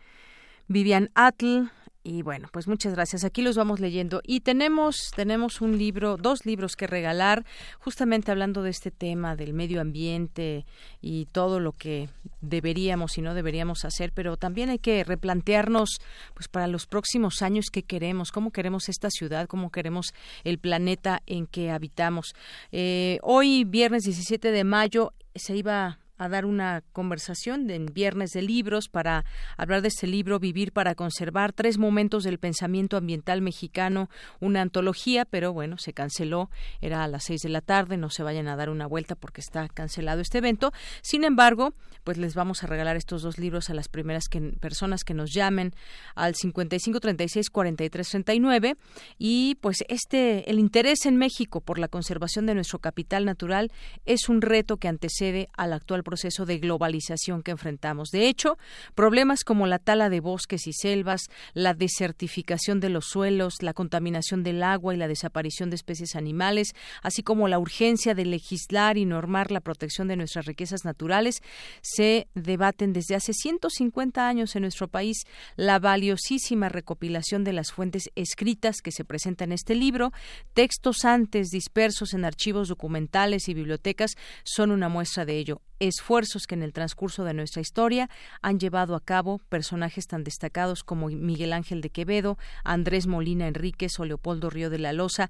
Vivian Atl, y bueno, pues muchas gracias. Aquí los vamos leyendo. Y tenemos, tenemos un libro, dos libros que regalar, justamente hablando de este tema del medio ambiente y todo lo que deberíamos y no deberíamos hacer, pero también hay que replantearnos, pues para los próximos años, qué queremos, cómo queremos esta ciudad, cómo queremos el planeta en que habitamos. Eh, hoy, viernes 17 de mayo, se iba a dar una conversación en Viernes de Libros para hablar de este libro Vivir para Conservar, tres momentos del pensamiento ambiental mexicano, una antología, pero bueno, se canceló, era a las seis de la tarde, no se vayan a dar una vuelta porque está cancelado este evento. Sin embargo, pues les vamos a regalar estos dos libros a las primeras personas que nos llamen al 55 36 43 39 y pues este el interés en México por la conservación de nuestro capital natural es un reto que antecede al actual proceso de globalización que enfrentamos. De hecho, problemas como la tala de bosques y selvas, la desertificación de los suelos, la contaminación del agua y la desaparición de especies animales, así como la urgencia de legislar y normar la protección de nuestras riquezas naturales, se debaten desde hace 150 años en nuestro país. La valiosísima recopilación de las fuentes escritas que se presenta en este libro, textos antes dispersos en archivos documentales y bibliotecas, son una muestra de ello esfuerzos que en el transcurso de nuestra historia han llevado a cabo personajes tan destacados como Miguel Ángel de Quevedo, Andrés Molina Enríquez o Leopoldo Río de la Loza,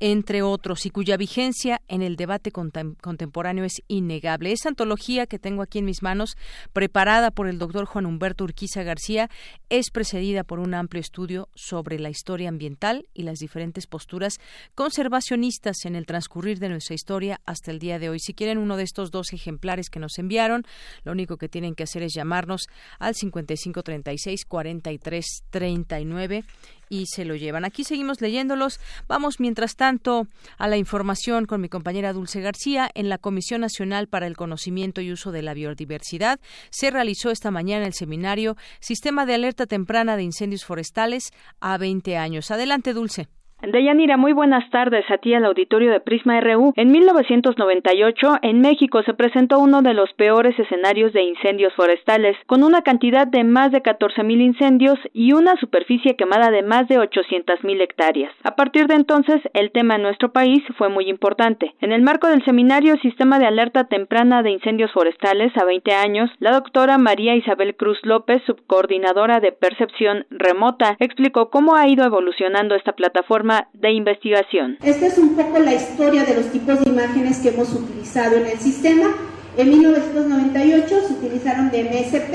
entre otros, y cuya vigencia en el debate contemporáneo es innegable. Esta antología que tengo aquí en mis manos, preparada por el doctor Juan Humberto Urquiza García, es precedida por un amplio estudio sobre la historia ambiental y las diferentes posturas conservacionistas en el transcurrir de nuestra historia hasta el día de hoy. Si quieren uno de estos dos ejemplares que nos enviaron. Lo único que tienen que hacer es llamarnos al 5536 4339 y se lo llevan. Aquí seguimos leyéndolos. Vamos, mientras tanto, a la información con mi compañera Dulce García. En la Comisión Nacional para el Conocimiento y Uso de la Biodiversidad se realizó esta mañana el seminario Sistema de Alerta Temprana de Incendios Forestales a 20 años. Adelante, Dulce. Deyanira, muy buenas tardes a ti al auditorio de Prisma RU. En 1998, en México se presentó uno de los peores escenarios de incendios forestales, con una cantidad de más de 14.000 incendios y una superficie quemada de más de 800.000 hectáreas. A partir de entonces, el tema en nuestro país fue muy importante. En el marco del seminario Sistema de Alerta Temprana de Incendios Forestales a 20 años, la doctora María Isabel Cruz López, subcoordinadora de Percepción Remota, explicó cómo ha ido evolucionando esta plataforma de investigación. Esta es un poco la historia de los tipos de imágenes que hemos utilizado en el sistema. En 1998 se utilizaron de MSP.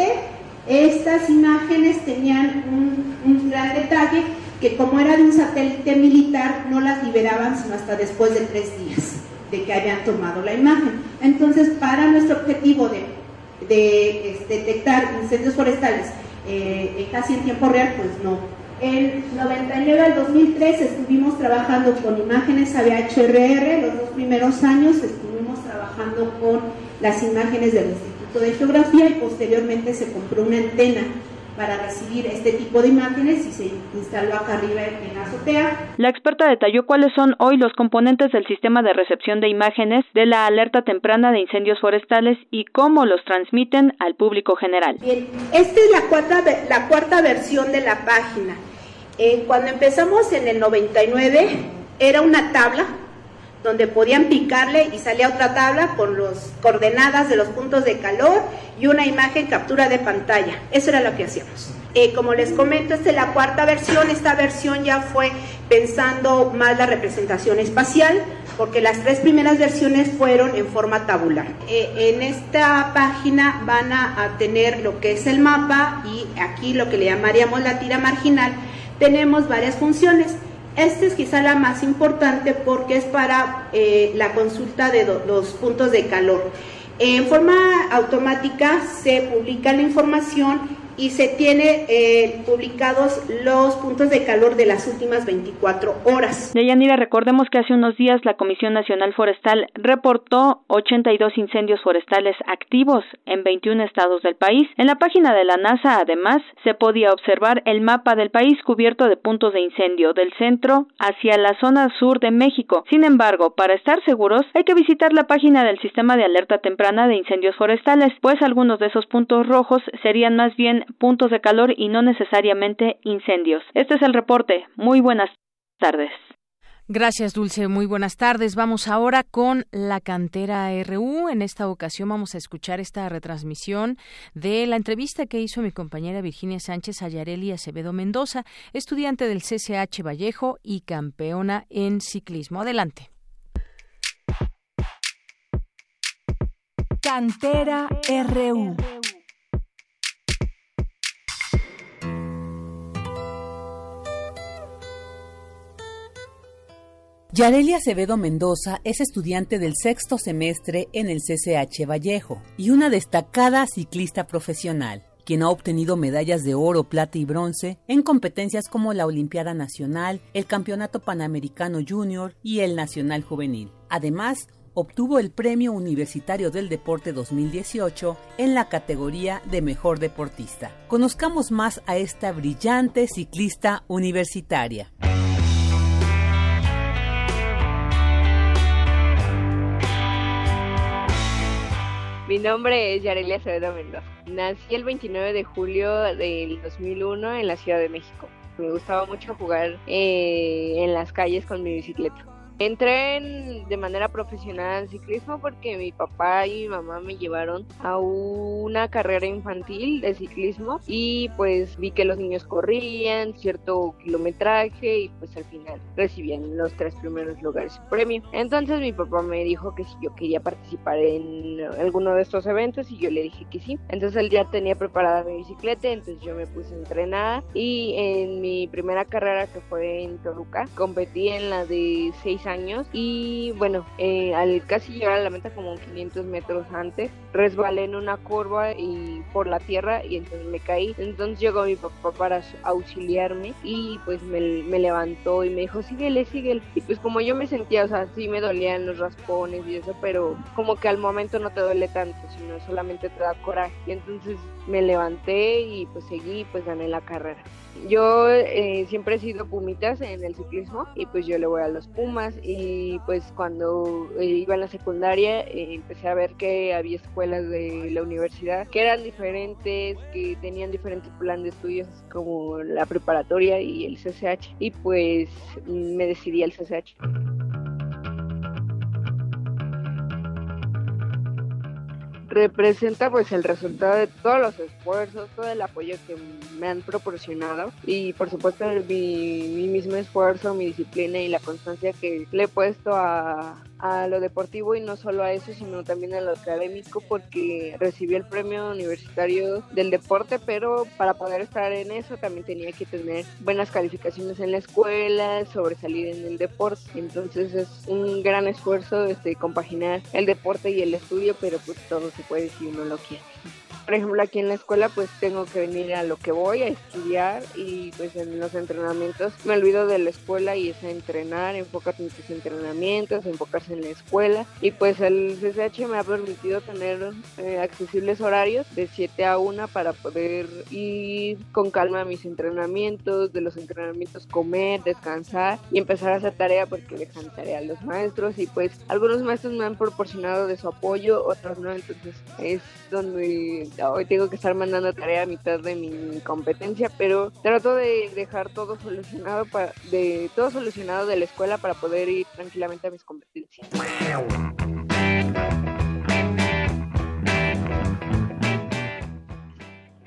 Estas imágenes tenían un, un gran detalle que como era de un satélite militar no las liberaban sino hasta después de tres días de que hayan tomado la imagen. Entonces, para nuestro objetivo de, de este, detectar incendios forestales eh, casi en tiempo real, pues no, en 99 al 2003 estuvimos trabajando con imágenes ABHRR, los dos primeros años estuvimos trabajando con las imágenes del Instituto de Geografía y posteriormente se compró una antena para recibir este tipo de imágenes y se instaló acá arriba en la azotea. La experta detalló cuáles son hoy los componentes del sistema de recepción de imágenes de la alerta temprana de incendios forestales y cómo los transmiten al público general. Bien, esta es la cuarta, la cuarta versión de la página. Eh, cuando empezamos en el 99 era una tabla donde podían picarle y salía otra tabla con las coordenadas de los puntos de calor y una imagen captura de pantalla. Eso era lo que hacíamos. Eh, como les comento, esta es la cuarta versión. Esta versión ya fue pensando más la representación espacial, porque las tres primeras versiones fueron en forma tabular. Eh, en esta página van a, a tener lo que es el mapa y aquí lo que le llamaríamos la tira marginal. Tenemos varias funciones. Esta es quizá la más importante porque es para eh, la consulta de los puntos de calor. En forma automática se publica la información y se tiene eh, publicados los puntos de calor de las últimas 24 horas. Deyanira, recordemos que hace unos días la Comisión Nacional Forestal reportó 82 incendios forestales activos en 21 estados del país. En la página de la NASA, además, se podía observar el mapa del país cubierto de puntos de incendio del centro hacia la zona sur de México. Sin embargo, para estar seguros, hay que visitar la página del Sistema de Alerta Temprana de Incendios Forestales, pues algunos de esos puntos rojos serían más bien puntos de calor y no necesariamente incendios. Este es el reporte. Muy buenas tardes. Gracias, Dulce. Muy buenas tardes. Vamos ahora con la cantera RU. En esta ocasión vamos a escuchar esta retransmisión de la entrevista que hizo mi compañera Virginia Sánchez Ayareli Acevedo Mendoza, estudiante del CCH Vallejo y campeona en ciclismo. Adelante. Cantera RU. Yarelia Acevedo Mendoza es estudiante del sexto semestre en el CCH Vallejo y una destacada ciclista profesional, quien ha obtenido medallas de oro, plata y bronce en competencias como la Olimpiada Nacional, el Campeonato Panamericano Junior y el Nacional Juvenil. Además, obtuvo el Premio Universitario del Deporte 2018 en la categoría de Mejor Deportista. Conozcamos más a esta brillante ciclista universitaria. Mi nombre es Yarelia Acevedo Mendoza. Nací el 29 de julio del 2001 en la Ciudad de México. Me gustaba mucho jugar eh, en las calles con mi bicicleta. Entré de manera profesional en ciclismo porque mi papá y mi mamá me llevaron a una carrera infantil de ciclismo y pues vi que los niños corrían cierto kilometraje y pues al final recibían los tres primeros lugares su premio. Entonces mi papá me dijo que si yo quería participar en alguno de estos eventos y yo le dije que sí. Entonces él ya tenía preparada mi bicicleta, entonces yo me puse a entrenar y en mi primera carrera que fue en Toluca competí en la de 6 años y bueno, eh, al casi llegar a la meta como 500 metros antes, resbalé en una curva y por la tierra y entonces me caí. Entonces llegó mi papá para auxiliarme y pues me, me levantó y me dijo, síguele, síguele. Y pues como yo me sentía, o sea, sí me dolían los raspones y eso, pero como que al momento no te duele tanto, sino solamente te da coraje. Y entonces me levanté y pues seguí, pues gané la carrera. Yo eh, siempre he sido pumitas en el ciclismo y pues yo le voy a los Pumas y pues cuando eh, iba a la secundaria eh, empecé a ver que había escuelas de la universidad que eran diferentes, que tenían diferentes planes de estudios como la preparatoria y el CCH y pues me decidí al CCH. Representa pues el resultado de todos los esfuerzos, todo el apoyo que me han proporcionado y por supuesto mi, mismo esfuerzo, mi disciplina y la constancia que le he puesto a, a lo deportivo y no solo a eso, sino también a lo académico porque recibí el premio universitario del deporte, pero para poder estar en eso también tenía que tener buenas calificaciones en la escuela, sobresalir en el deporte. Entonces es un gran esfuerzo este, compaginar el deporte y el estudio, pero pues todo se puede si uno lo quiere. Por ejemplo, aquí en la escuela pues tengo que venir a lo que voy, a estudiar y pues en los entrenamientos me olvido de la escuela y es a entrenar, enfocarse en tus entrenamientos, enfocarse en la escuela. Y pues el CCH me ha permitido tener eh, accesibles horarios de 7 a 1 para poder ir con calma a mis entrenamientos, de los entrenamientos comer, descansar y empezar a hacer tarea porque dejan tarea a los maestros. Y pues algunos maestros me han proporcionado de su apoyo, otros no, entonces es donde hoy tengo que estar mandando tarea a mitad de mi competencia, pero trato de dejar todo solucionado para, de todo solucionado de la escuela para poder ir tranquilamente a mis competencias.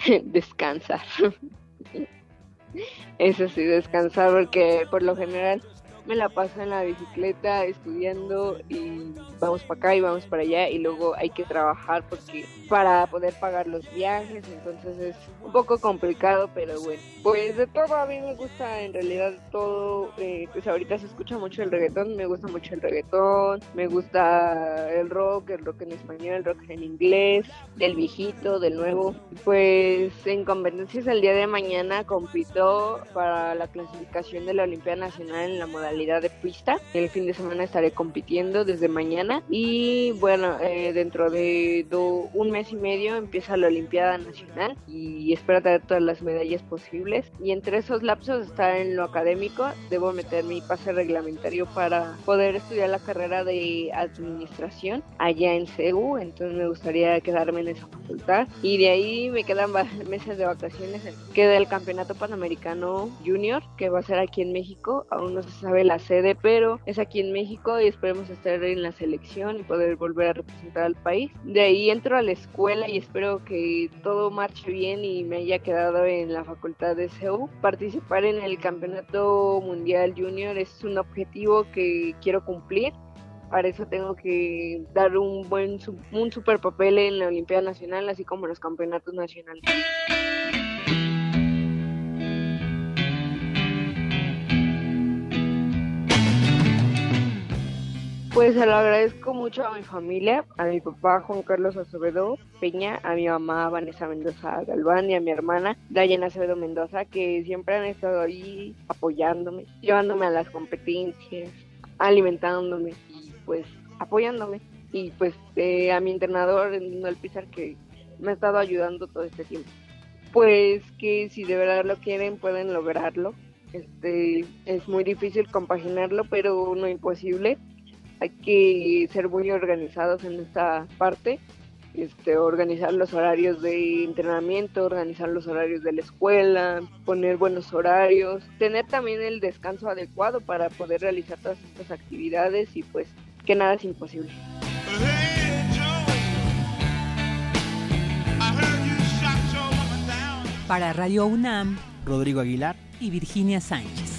descansar. Eso sí, descansar porque por lo general me la paso en la bicicleta estudiando y vamos para acá y vamos para allá y luego hay que trabajar porque para poder pagar los viajes, entonces es un poco complicado, pero bueno, pues de todo a mí me gusta en realidad todo, eh, pues ahorita se escucha mucho el reggaetón, me gusta mucho el reggaetón, me gusta el rock, el rock en español, el rock en inglés, del viejito, del nuevo, pues en competencias el día de mañana compito para la clasificación de la Olimpiada Nacional en la modalidad de pista. El fin de semana estaré compitiendo desde mañana y bueno, eh, dentro de un mes y medio empieza la Olimpiada Nacional y espero tener todas las medallas posibles. Y entre esos lapsos está en lo académico, debo meter mi pase reglamentario para poder estudiar la carrera de administración allá en CEU, entonces me gustaría quedarme en esa facultad. Y de ahí me quedan meses de vacaciones. Queda el Campeonato Panamericano Junior, que va a ser aquí en México, aún no se sabe la sede, pero es aquí en México y esperemos estar en la selección y poder volver a representar al país. De ahí entro a la escuela y espero que todo marche bien y me haya quedado en la facultad de CEU. Participar en el Campeonato Mundial Junior es un objetivo que quiero cumplir para eso tengo que dar un buen un super papel en la Olimpiada Nacional así como en los campeonatos nacionales. Pues se lo agradezco mucho a mi familia, a mi papá Juan Carlos Acevedo Peña, a mi mamá Vanessa Mendoza Galván y a mi hermana Dayana Acevedo Mendoza, que siempre han estado ahí apoyándome, llevándome a las competencias, alimentándome y pues apoyándome. Y pues eh, a mi entrenador, Noel Pizar, que me ha estado ayudando todo este tiempo. Pues que si de verdad lo quieren, pueden lograrlo. Este, es muy difícil compaginarlo, pero no imposible hay que ser muy organizados en esta parte, este, organizar los horarios de entrenamiento, organizar los horarios de la escuela, poner buenos horarios, tener también el descanso adecuado para poder realizar todas estas actividades y pues que nada es imposible. Para Radio UNAM, Rodrigo Aguilar y Virginia Sánchez.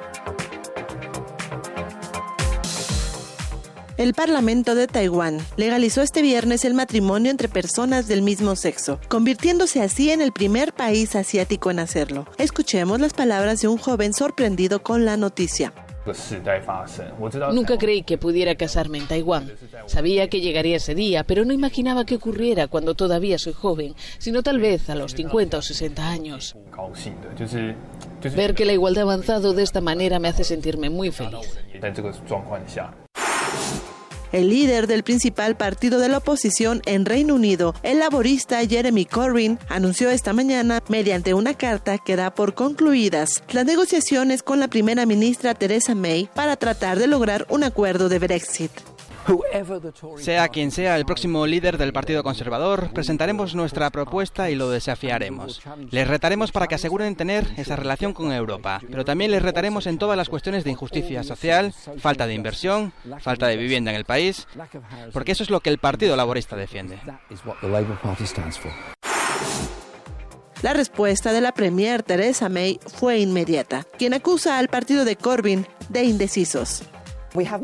El Parlamento de Taiwán legalizó este viernes el matrimonio entre personas del mismo sexo, convirtiéndose así en el primer país asiático en hacerlo. Escuchemos las palabras de un joven sorprendido con la noticia. Nunca creí que pudiera casarme en Taiwán. Sabía que llegaría ese día, pero no imaginaba que ocurriera cuando todavía soy joven, sino tal vez a los 50 o 60 años. Ver que la igualdad ha avanzado de esta manera me hace sentirme muy feliz. El líder del principal partido de la oposición en Reino Unido, el laborista Jeremy Corbyn, anunció esta mañana, mediante una carta que da por concluidas las negociaciones con la primera ministra Theresa May para tratar de lograr un acuerdo de Brexit. Sea quien sea el próximo líder del Partido Conservador, presentaremos nuestra propuesta y lo desafiaremos. Les retaremos para que aseguren tener esa relación con Europa, pero también les retaremos en todas las cuestiones de injusticia social, falta de inversión, falta de vivienda en el país, porque eso es lo que el Partido Laborista defiende. La respuesta de la Premier Theresa May fue inmediata, quien acusa al partido de Corbyn de indecisos.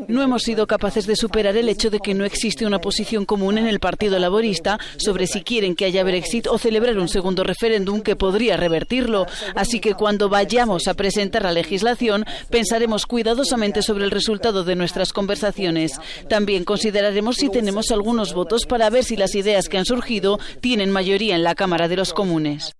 No hemos sido capaces de superar el hecho de que no existe una posición común en el Partido Laborista sobre si quieren que haya Brexit o celebrar un segundo referéndum que podría revertirlo. Así que cuando vayamos a presentar la legislación, pensaremos cuidadosamente sobre el resultado de nuestras conversaciones. También consideraremos si tenemos algunos votos para ver si las ideas que han surgido tienen mayoría en la Cámara de los Comunes.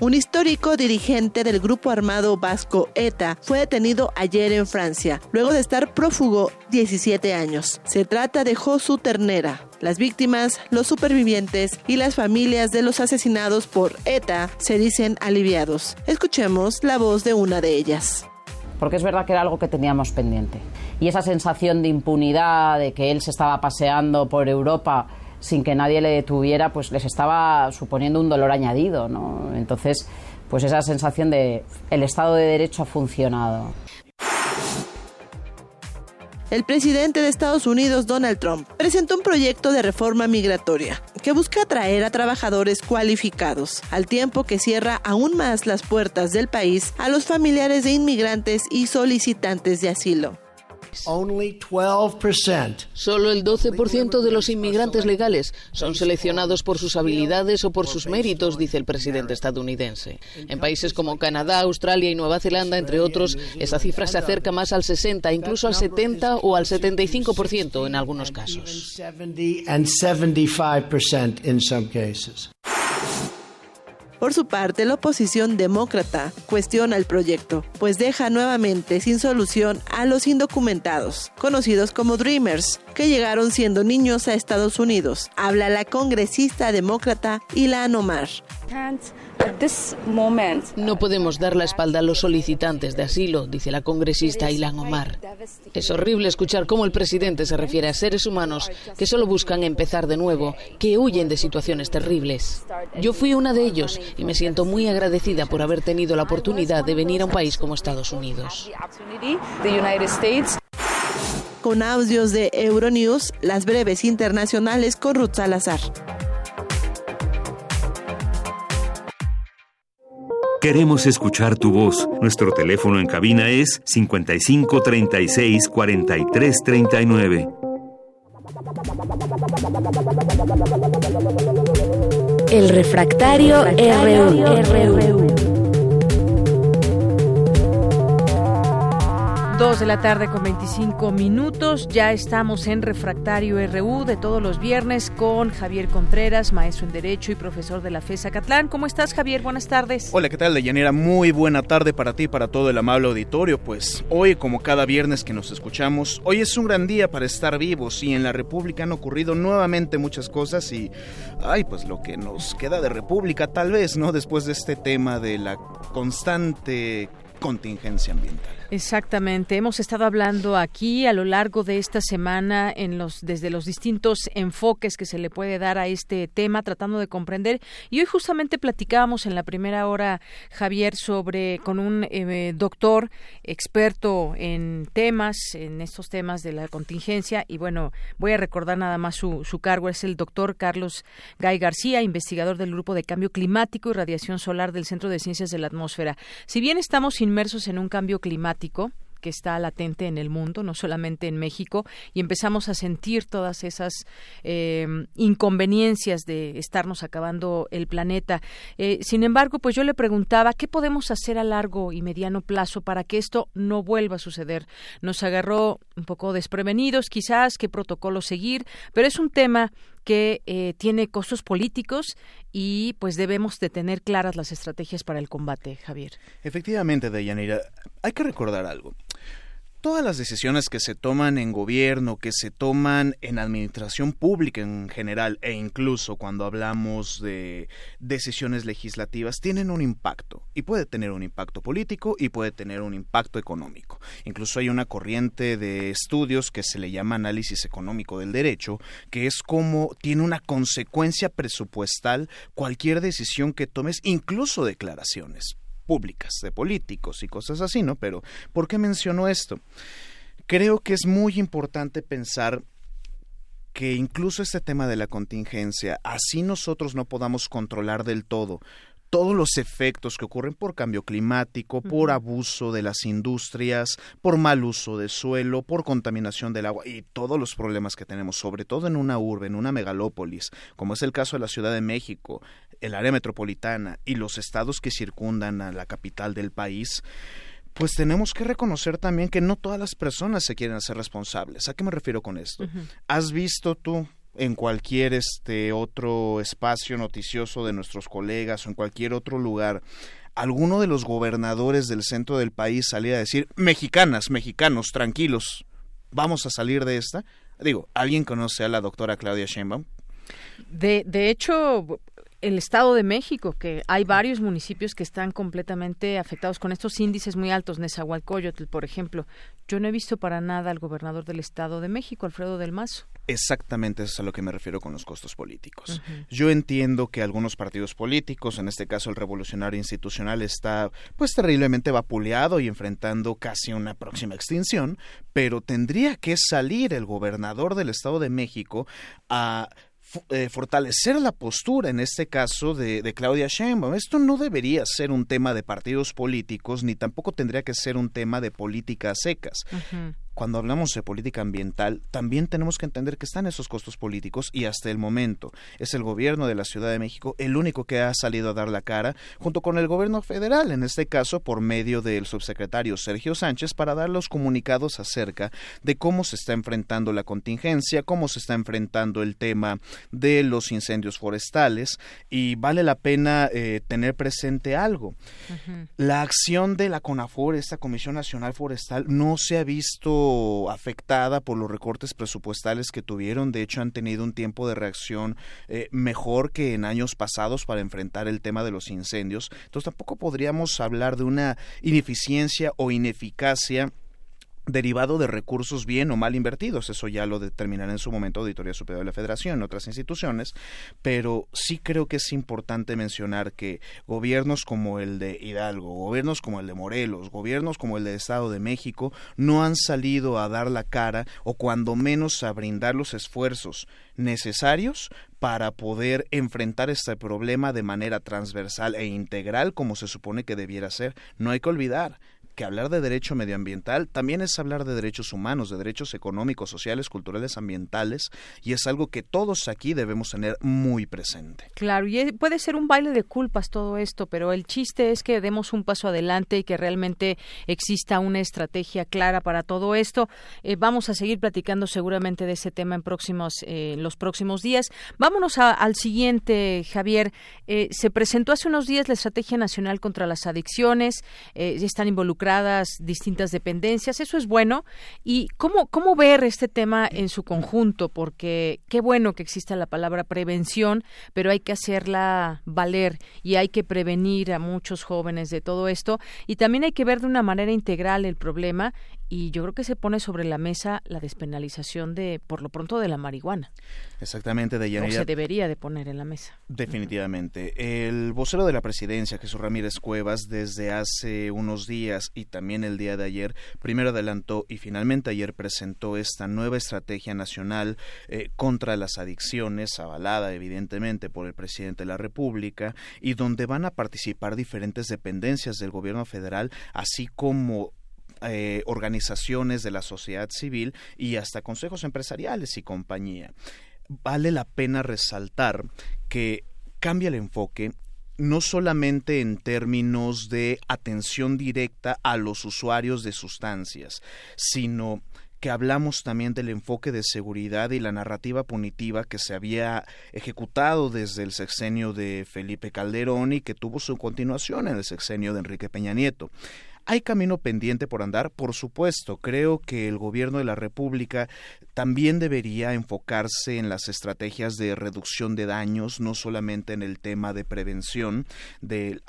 Un histórico dirigente del grupo armado vasco ETA fue detenido ayer en Francia, luego de estar prófugo 17 años. Se trata de Josu Ternera. Las víctimas, los supervivientes y las familias de los asesinados por ETA se dicen aliviados. Escuchemos la voz de una de ellas porque es verdad que era algo que teníamos pendiente. Y esa sensación de impunidad, de que él se estaba paseando por Europa sin que nadie le detuviera, pues les estaba suponiendo un dolor añadido, ¿no? Entonces, pues esa sensación de el Estado de Derecho ha funcionado. El presidente de Estados Unidos, Donald Trump, presentó un proyecto de reforma migratoria que busca atraer a trabajadores cualificados, al tiempo que cierra aún más las puertas del país a los familiares de inmigrantes y solicitantes de asilo. Solo el 12% de los inmigrantes legales son seleccionados por sus habilidades o por sus méritos, dice el presidente estadounidense. En países como Canadá, Australia y Nueva Zelanda, entre otros, esa cifra se acerca más al 60, incluso al 70 o al 75% en algunos casos. Por su parte, la oposición demócrata cuestiona el proyecto, pues deja nuevamente sin solución a los indocumentados, conocidos como Dreamers, que llegaron siendo niños a Estados Unidos. Habla la congresista demócrata Ilan Omar. No podemos dar la espalda a los solicitantes de asilo, dice la congresista Ilan Omar. Es horrible escuchar cómo el presidente se refiere a seres humanos que solo buscan empezar de nuevo, que huyen de situaciones terribles. Yo fui una de ellos y me siento muy agradecida por haber tenido la oportunidad de venir a un país como Estados Unidos. Con audios de Euronews, las breves internacionales con Ruth Salazar. Queremos escuchar tu voz. Nuestro teléfono en cabina es 55 36 43 39. El refractario, RU. Dos de la tarde con 25 minutos. Ya estamos en Refractario RU de todos los viernes con Javier Contreras, maestro en Derecho y profesor de la FESA Catlán. ¿Cómo estás, Javier? Buenas tardes. Hola, ¿qué tal, Deyanira? Muy buena tarde para ti y para todo el amable auditorio. Pues hoy, como cada viernes que nos escuchamos, hoy es un gran día para estar vivos y en la República han ocurrido nuevamente muchas cosas y, ay, pues lo que nos queda de República, tal vez, ¿no? Después de este tema de la constante contingencia ambiental. Exactamente. Hemos estado hablando aquí a lo largo de esta semana en los desde los distintos enfoques que se le puede dar a este tema, tratando de comprender. Y hoy justamente platicábamos en la primera hora, Javier, sobre con un eh, doctor experto en temas, en estos temas de la contingencia. Y bueno, voy a recordar nada más su, su cargo. Es el doctor Carlos Gay García, investigador del Grupo de Cambio Climático y Radiación Solar del Centro de Ciencias de la Atmósfera. Si bien estamos inmersos en un cambio climático, que está latente en el mundo, no solamente en México, y empezamos a sentir todas esas eh, inconveniencias de estarnos acabando el planeta. Eh, sin embargo, pues yo le preguntaba qué podemos hacer a largo y mediano plazo para que esto no vuelva a suceder. Nos agarró un poco desprevenidos, quizás qué protocolo seguir, pero es un tema que eh, tiene costos políticos y pues debemos de tener claras las estrategias para el combate, Javier. Efectivamente, Deyanira, hay que recordar algo. Todas las decisiones que se toman en gobierno, que se toman en administración pública en general, e incluso cuando hablamos de decisiones legislativas, tienen un impacto. Y puede tener un impacto político y puede tener un impacto económico. Incluso hay una corriente de estudios que se le llama análisis económico del derecho, que es como tiene una consecuencia presupuestal cualquier decisión que tomes, incluso declaraciones públicas de políticos y cosas así, ¿no? Pero, ¿por qué menciono esto? Creo que es muy importante pensar que incluso este tema de la contingencia, así nosotros no podamos controlar del todo todos los efectos que ocurren por cambio climático, por abuso de las industrias, por mal uso de suelo, por contaminación del agua y todos los problemas que tenemos, sobre todo en una urbe, en una megalópolis, como es el caso de la Ciudad de México, el área metropolitana y los estados que circundan a la capital del país, pues tenemos que reconocer también que no todas las personas se quieren hacer responsables. ¿A qué me refiero con esto? ¿Has visto tú en cualquier este otro espacio noticioso de nuestros colegas o en cualquier otro lugar alguno de los gobernadores del centro del país salir a decir mexicanas, mexicanos, tranquilos, vamos a salir de esta. Digo, ¿alguien conoce a la doctora Claudia Sheinbaum? De, de hecho, el Estado de México, que hay varios municipios que están completamente afectados con estos índices muy altos, Nezahualcóyotl, por ejemplo. Yo no he visto para nada al gobernador del Estado de México, Alfredo del Mazo. Exactamente eso es a lo que me refiero con los costos políticos. Yo entiendo que algunos partidos políticos, en este caso el Revolucionario Institucional, está pues terriblemente vapuleado y enfrentando casi una próxima extinción, pero tendría que salir el gobernador del Estado de México a eh, fortalecer la postura, en este caso, de, Claudia Sheinbaum. Esto no debería ser un tema de partidos políticos, ni tampoco tendría que ser un tema de políticas secas cuando hablamos de política ambiental, también tenemos que entender que están esos costos políticos y hasta el momento es el gobierno de la Ciudad de México el único que ha salido a dar la cara, junto con el gobierno federal, en este caso por medio del subsecretario Sergio Sánchez, para dar los comunicados acerca de cómo se está enfrentando la contingencia, cómo se está enfrentando el tema de los incendios forestales y vale la pena eh, tener presente algo. La acción de la CONAFOR, esta Comisión Nacional Forestal, no se ha visto afectada por los recortes presupuestales que tuvieron. De hecho, han tenido un tiempo de reacción eh, mejor que en años pasados para enfrentar el tema de los incendios. Entonces, tampoco podríamos hablar de una ineficiencia o ineficacia derivado de recursos bien o mal invertidos. Eso ya lo determinará en su momento Auditoría Superior de la Federación, otras instituciones, pero sí creo que es importante mencionar que gobiernos como el de Hidalgo, gobiernos como el de Morelos, gobiernos como el de Estado de México no han salido a dar la cara o cuando menos a brindar los esfuerzos necesarios para poder enfrentar este problema de manera transversal e integral como se supone que debiera ser. No hay que olvidar, que hablar de derecho medioambiental también es hablar de derechos humanos, de derechos económicos, sociales, culturales, ambientales, y es algo que todos aquí debemos tener muy presente. Claro, y puede ser un baile de culpas todo esto, pero el chiste es que demos un paso adelante y que realmente exista una estrategia clara para todo esto. Eh, vamos a seguir platicando seguramente de ese tema en próximos, eh, los próximos días. Vámonos al siguiente, Javier. Eh, se presentó hace unos días la Estrategia Nacional contra las Adicciones. están involucrados distintas dependencias. Eso es bueno. ¿Y cómo, cómo ver este tema en su conjunto? Porque qué bueno que exista la palabra prevención, pero hay que hacerla valer y hay que prevenir a muchos jóvenes de todo esto. Y también hay que ver de una manera integral el problema y yo creo que se pone sobre la mesa la despenalización de, por lo pronto, de la marihuana. Exactamente, de O se debería de poner en la mesa. Definitivamente. El vocero de la presidencia, Jesús Ramírez Cuevas, desde hace unos días y también el día de ayer, primero adelantó y finalmente ayer presentó esta nueva estrategia nacional eh, contra las adicciones, avalada evidentemente por el presidente de la República, y donde van a participar diferentes dependencias del gobierno federal, así como eh, organizaciones de la sociedad civil y hasta consejos empresariales y compañía. Vale la pena resaltar que cambia el enfoque no solamente en términos de atención directa a los usuarios de sustancias, sino que hablamos también del enfoque de seguridad y la narrativa punitiva que se había ejecutado desde el sexenio de Felipe Calderón y que tuvo su continuación en el sexenio de Enrique Peña Nieto. ¿Hay camino pendiente por andar? Por supuesto, creo que el gobierno de la República también debería enfocarse en las estrategias de reducción de daños, no solamente en el tema de prevención de,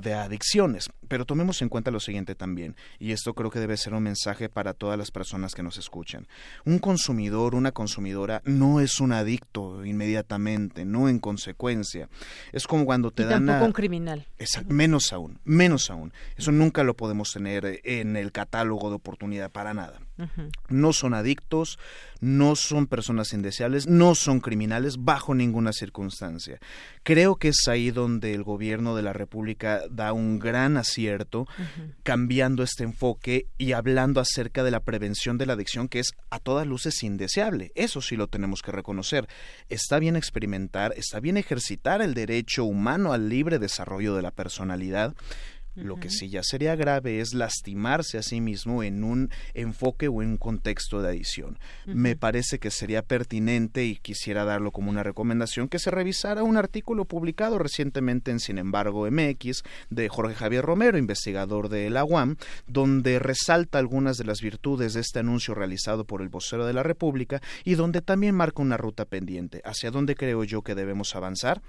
de adicciones. Pero tomemos en cuenta lo siguiente también, y esto creo que debe ser un mensaje para todas las personas que nos escuchan. Un consumidor, una consumidora, no es un adicto inmediatamente, no en consecuencia. Es como cuando te y dan... Tampoco un criminal. menos aún, menos aún. Eso nunca lo podemos podemos tener en el catálogo de oportunidad para nada. No son adictos, no son personas indeseables, no son criminales bajo ninguna circunstancia. Creo que es ahí donde el gobierno de la República da un gran acierto, cambiando este enfoque y hablando acerca de la prevención de la adicción, que es a todas luces indeseable. Eso sí lo tenemos que reconocer. Está bien experimentar, está bien ejercitar el derecho humano al libre desarrollo de la personalidad, lo que sí ya sería grave es lastimarse a sí mismo en un enfoque o en un contexto de adición. Me parece que sería pertinente y quisiera darlo como una recomendación que se revisara un artículo publicado recientemente en Sin embargo MX de Jorge Javier Romero, investigador de la UAM, donde resalta algunas de las virtudes de este anuncio realizado por el vocero de la República y donde también marca una ruta pendiente. ¿Hacia dónde creo yo que debemos avanzar?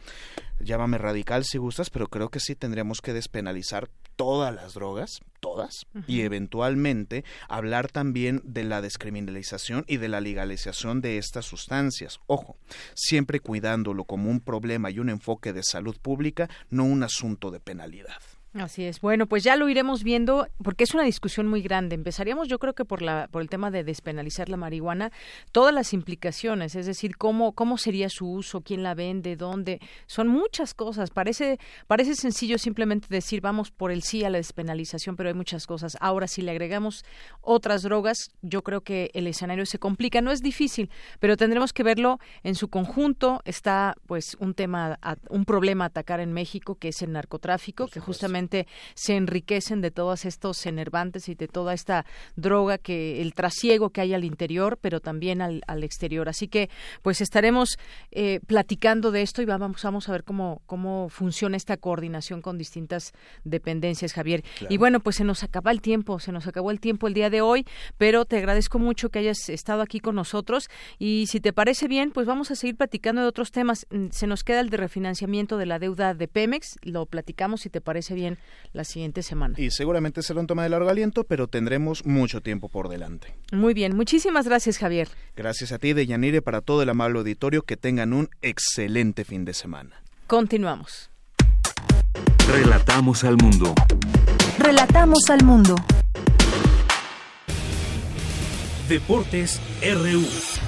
llámame radical si gustas, pero creo que sí tendríamos que despenalizar todas las drogas, todas, y eventualmente hablar también de la descriminalización y de la legalización de estas sustancias. Ojo, siempre cuidándolo como un problema y un enfoque de salud pública, no un asunto de penalidad. Así es. Bueno, pues ya lo iremos viendo porque es una discusión muy grande. Empezaríamos yo creo que por la por el tema de despenalizar la marihuana, todas las implicaciones, es decir, cómo cómo sería su uso, quién la vende, dónde, son muchas cosas. Parece parece sencillo simplemente decir vamos por el sí a la despenalización, pero hay muchas cosas. Ahora si le agregamos otras drogas, yo creo que el escenario se complica. No es difícil, pero tendremos que verlo en su conjunto. Está pues un tema un problema a atacar en México que es el narcotráfico, que justamente se enriquecen de todos estos enervantes y de toda esta droga que el trasiego que hay al interior, pero también al, exterior. Así que pues estaremos eh, platicando de esto y vamos, vamos a ver cómo, cómo funciona esta coordinación con distintas dependencias, Javier. Y bueno, pues se nos acaba el tiempo, se nos acabó el tiempo el día de hoy, pero te agradezco mucho que hayas estado aquí con nosotros y si te parece bien, pues vamos a seguir platicando de otros temas. Mm, se nos queda el de refinanciamiento de la deuda de Pemex, lo platicamos si te parece bien la siguiente semana. Y seguramente será un toma de largo aliento, pero tendremos mucho tiempo por delante. Muy bien, muchísimas gracias Javier. Gracias a ti, Deyanire, para todo el amable auditorio, que tengan un excelente fin de semana. Continuamos. Relatamos al mundo. Relatamos al mundo. Deportes RU.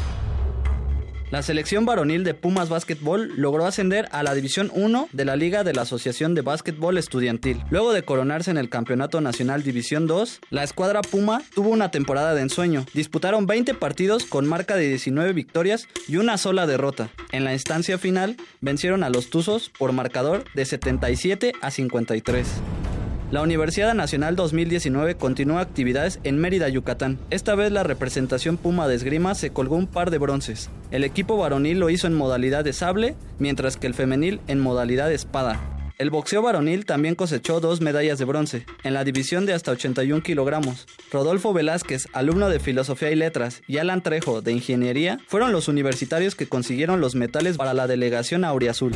La selección varonil de Pumas Básquetbol logró ascender a la División 1 de la Liga de la Asociación de Básquetbol Estudiantil. Luego de coronarse en el Campeonato Nacional División 2, la escuadra Puma tuvo una temporada de ensueño. Disputaron 20 partidos con marca de 19 victorias y una sola derrota. En la instancia final, vencieron a los Tuzos por marcador de 77 a 53. La Universidad Nacional 2019 continúa actividades en Mérida, Yucatán. Esta vez la representación Puma de esgrima se colgó un par de bronces. El equipo varonil lo hizo en modalidad de sable, mientras que el femenil en modalidad de espada. El boxeo varonil también cosechó dos medallas de bronce, en la división de hasta 81 kilogramos. Rodolfo Velázquez, alumno de Filosofía y Letras, y Alan Trejo, de Ingeniería, fueron los universitarios que consiguieron los metales para la delegación Auriazul.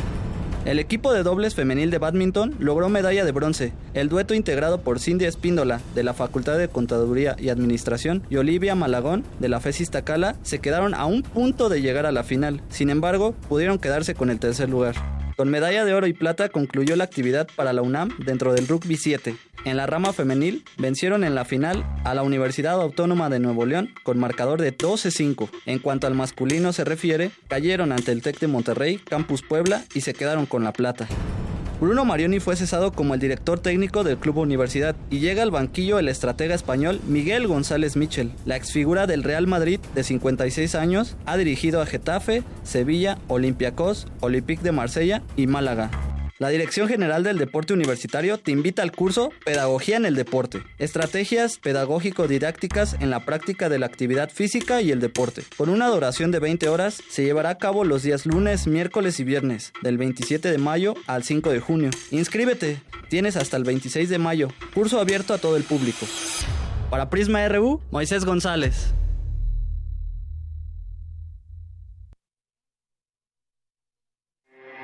El equipo de dobles femenil de badminton logró medalla de bronce. El dueto integrado por Cindy Espíndola, de la Facultad de Contaduría y Administración, y Olivia Malagón, de la FESIS Tacala, se quedaron a un punto de llegar a la final. Sin embargo, pudieron quedarse con el tercer lugar. Con medalla de oro y plata concluyó la actividad para la UNAM dentro del Rugby 7. En la rama femenil vencieron en la final a la Universidad Autónoma de Nuevo León con marcador de 12-5. En cuanto al masculino se refiere, cayeron ante el TEC de Monterrey, Campus Puebla y se quedaron con la plata. Bruno Marioni fue cesado como el director técnico del Club Universidad y llega al banquillo el estratega español Miguel González Michel. La exfigura del Real Madrid de 56 años ha dirigido a Getafe, Sevilla, Olympiacos, Olympique de Marsella y Málaga. La Dirección General del Deporte Universitario te invita al curso Pedagogía en el Deporte, estrategias pedagógico-didácticas en la práctica de la actividad física y el deporte. Con una duración de 20 horas, se llevará a cabo los días lunes, miércoles y viernes, del 27 de mayo al 5 de junio. Inscríbete, tienes hasta el 26 de mayo, curso abierto a todo el público. Para Prisma RU, Moisés González.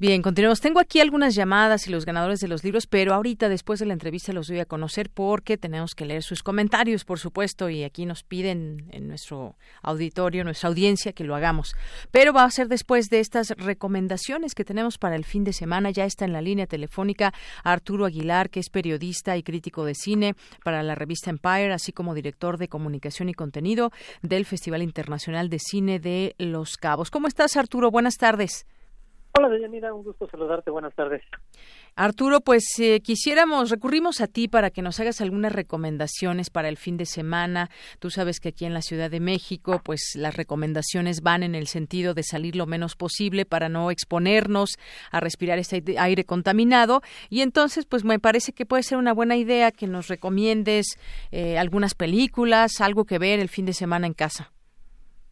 Bien, continuamos. Tengo aquí algunas llamadas y los ganadores de los libros, pero ahorita después de la entrevista los voy a conocer porque tenemos que leer sus comentarios, por supuesto, y aquí nos piden en nuestro auditorio, nuestra audiencia, que lo hagamos. Pero va a ser después de estas recomendaciones que tenemos para el fin de semana. Ya está en la línea telefónica Arturo Aguilar, que es periodista y crítico de cine para la revista Empire, así como director de comunicación y contenido del Festival Internacional de Cine de Los Cabos. ¿Cómo estás, Arturo? Buenas tardes. Hola, Deyanira, un gusto saludarte. Buenas tardes. Arturo, pues eh, quisiéramos, recurrimos a ti para que nos hagas algunas recomendaciones para el fin de semana. Tú sabes que aquí en la Ciudad de México, pues las recomendaciones van en el sentido de salir lo menos posible para no exponernos a respirar este aire contaminado. Y entonces, pues me parece que puede ser una buena idea que nos recomiendes eh, algunas películas, algo que ver el fin de semana en casa.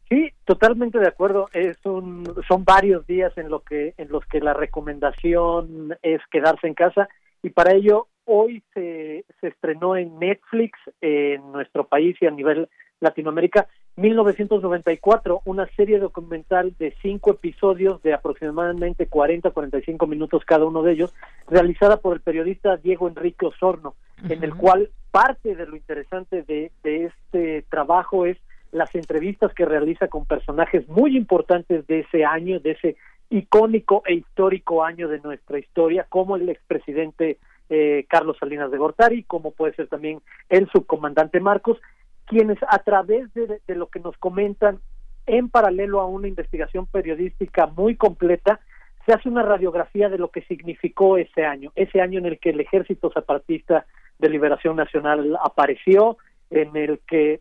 Sí, totalmente de acuerdo. Es un, son varios días en lo que en los que la recomendación es quedarse en casa y para ello hoy se, se estrenó en Netflix en nuestro país y a nivel Latinoamérica 1994, una serie documental de cinco episodios de aproximadamente 40 45 minutos cada uno de ellos, realizada por el periodista Diego Enrique Osorno, en el cual parte de lo interesante de, de este trabajo es las entrevistas que realiza con personajes muy importantes de ese año, de ese icónico e histórico año de nuestra historia, como el expresidente eh, Carlos Salinas de Gortari, como puede ser también el subcomandante Marcos, quienes a través de, de lo que nos comentan en paralelo a una investigación periodística muy completa, se hace una radiografía de lo que significó ese año, ese año en el que el Ejército Zapatista de Liberación Nacional apareció, en el que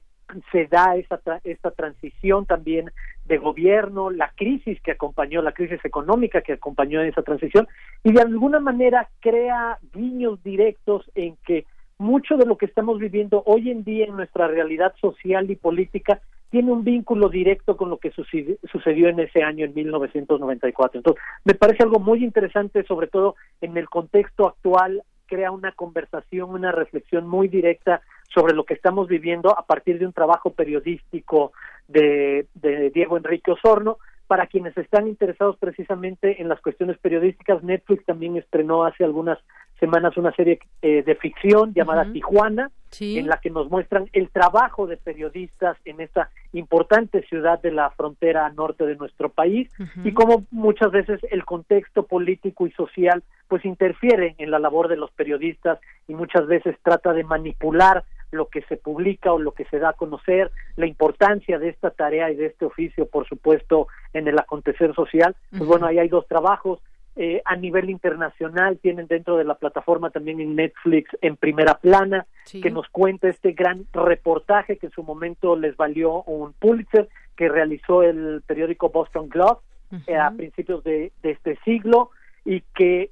se da esta, esta transición también de gobierno, la crisis que acompañó, la crisis económica que acompañó esa transición, y de alguna manera crea guiños directos en que mucho de lo que estamos viviendo hoy en día en nuestra realidad social y política tiene un vínculo directo con lo que sucedió en ese año, en 1994. Entonces, me parece algo muy interesante, sobre todo en el contexto actual, crea una conversación, una reflexión muy directa sobre lo que estamos viviendo a partir de un trabajo periodístico de, Diego Enrique Osorno. Para quienes están interesados precisamente en las cuestiones periodísticas, Netflix también estrenó hace algunas semanas una serie eh, de ficción llamada Tijuana, en la que nos muestran el trabajo de periodistas en esta importante ciudad de la frontera norte de nuestro país y cómo muchas veces el contexto político y social pues interfiere en la labor de los periodistas y muchas veces trata de manipular lo que se publica o lo que se da a conocer, la importancia de esta tarea y de este oficio, por supuesto, en el acontecer social. Pues bueno, ahí hay dos trabajos. Eh, a nivel internacional tienen dentro de la plataforma también en Netflix en primera plana que nos cuenta este gran reportaje que en su momento les valió un Pulitzer que realizó el periódico Boston Globe eh, a principios de, de este siglo y que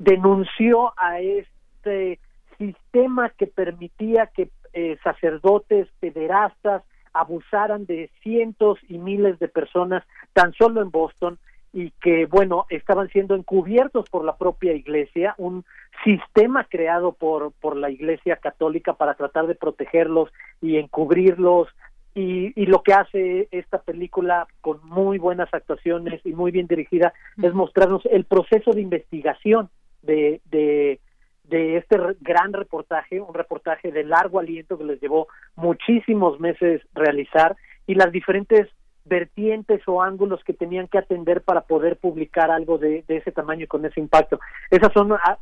denunció a este sistema que permitía que eh, sacerdotes, pederastas, abusaran de cientos y miles de personas tan solo en Boston y que, bueno, estaban siendo encubiertos por la propia iglesia, un sistema creado por, por la iglesia católica para tratar de protegerlos y encubrirlos. Y, y lo que hace esta película con muy buenas actuaciones y muy bien dirigida es mostrarnos el proceso de investigación de, de, de este gran reportaje, un reportaje de largo aliento que les llevó muchísimos meses realizar y las diferentes vertientes o ángulos que tenían que atender para poder publicar algo de, ese tamaño y con ese impacto. Esas son ah,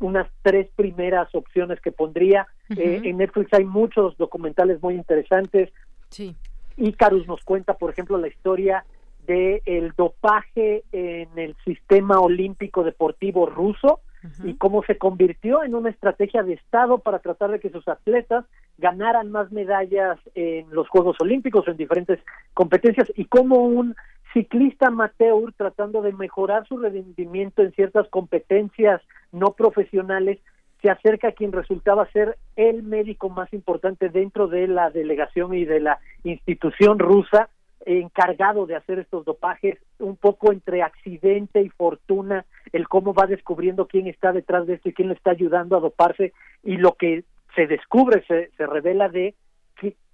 unas tres primeras opciones que pondría. Eh, en Netflix hay muchos documentales muy interesantes. Sí. Icarus nos cuenta, por ejemplo, la historia de el dopaje en el sistema olímpico deportivo ruso y cómo se convirtió en una estrategia de Estado para tratar de que sus atletas ganaran más medallas en los Juegos Olímpicos en diferentes competencias y cómo un ciclista amateur tratando de mejorar su rendimiento en ciertas competencias no profesionales se acerca a quien resultaba ser el médico más importante dentro de la delegación y de la institución rusa encargado de hacer estos dopajes, un poco entre accidente y fortuna, el cómo va descubriendo quién está detrás de esto y quién le está ayudando a doparse, y lo que se descubre, se, se revela de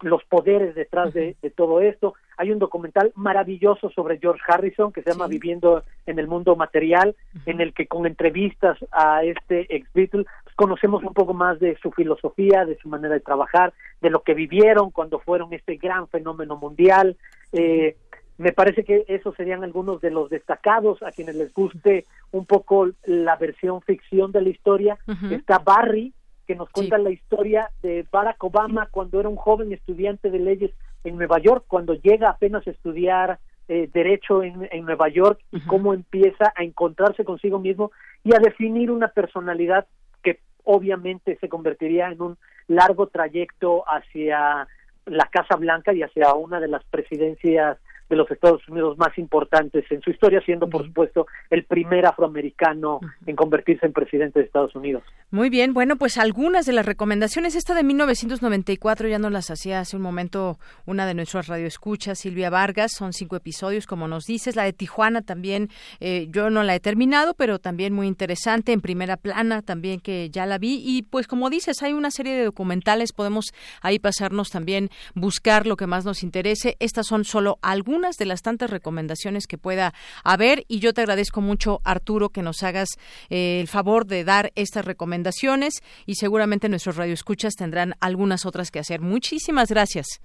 los poderes detrás de, todo esto. hay un documental maravilloso sobre George Harrison que se llama Viviendo en el mundo material, en el que con entrevistas a este ex Beatle conocemos un poco más de su filosofía, de su manera de trabajar, de lo que vivieron cuando fueron este gran fenómeno mundial. Eh, me parece que esos serían algunos de los destacados a quienes les guste un poco la versión ficción de la historia. Está Barry, que nos cuenta la historia de Barack Obama cuando era un joven estudiante de leyes en Nueva York, cuando llega apenas a estudiar eh, derecho en, Nueva York y cómo empieza a encontrarse consigo mismo y a definir una personalidad obviamente se convertiría en un largo trayecto hacia la Casa Blanca y hacia una de las presidencias de los Estados Unidos más importantes en su historia, siendo por supuesto el primer afroamericano en convertirse en presidente de Estados Unidos. Muy bien, bueno, pues algunas de las recomendaciones, esta de 1994 ya nos las hacía hace un momento una de nuestras radioescuchas, Silvia Vargas, son cinco episodios, como nos dices, la de Tijuana también, eh, yo no la he terminado, pero también muy interesante, en primera plana también que ya la vi, y pues como dices, hay una serie de documentales, podemos ahí pasarnos también, buscar lo que más nos interese, estas son solo algunas de las tantas recomendaciones que pueda haber, y yo te agradezco mucho, Arturo, que nos hagas eh, el favor de dar estas recomendaciones y seguramente nuestros radioescuchas tendrán algunas otras que hacer. Muchísimas gracias.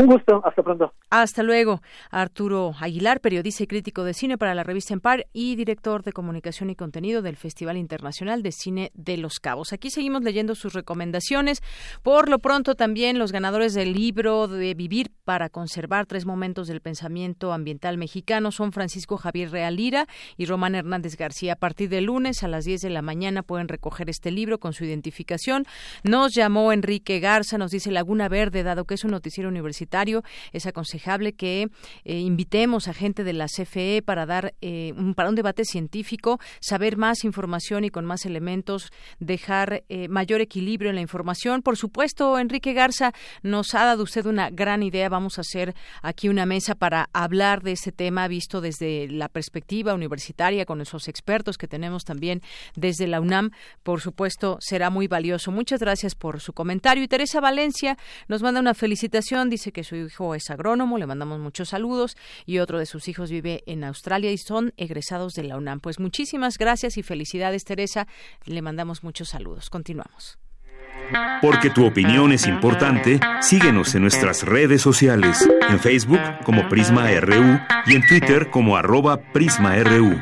Un gusto, hasta pronto. Hasta luego. Arturo Aguilar, periodista y crítico de cine para la revista Empar y director de comunicación y contenido del Festival Internacional de Cine de Los Cabos. Aquí seguimos leyendo sus recomendaciones. Por lo pronto también los ganadores del libro de Vivir para conservar tres momentos del pensamiento ambiental mexicano son Francisco Javier Realira y Román Hernández García. A partir de lunes a las 10 de la mañana pueden recoger este libro con su identificación. Nos llamó Enrique Garza, nos dice Laguna Verde, dado que es un noticiero universitario es aconsejable que eh, invitemos a gente de la CFE para dar eh, un, para un debate científico, saber más información y con más elementos, dejar eh, mayor equilibrio en la información. Por supuesto, Enrique Garza nos ha dado usted una gran idea. Vamos a hacer aquí una mesa para hablar de este tema visto desde la perspectiva universitaria con esos expertos que tenemos también desde la UNAM. Por supuesto, será muy valioso. Muchas gracias por su comentario. Y Teresa Valencia nos manda una felicitación. Dice que su hijo es agrónomo, le mandamos muchos saludos y otro de sus hijos vive en Australia y son egresados de la UNAM. Pues muchísimas gracias y felicidades, Teresa. Le mandamos muchos saludos. Continuamos. Porque tu opinión es importante, síguenos en nuestras redes sociales, en Facebook como Prisma RU y en Twitter como arroba PrismaRU.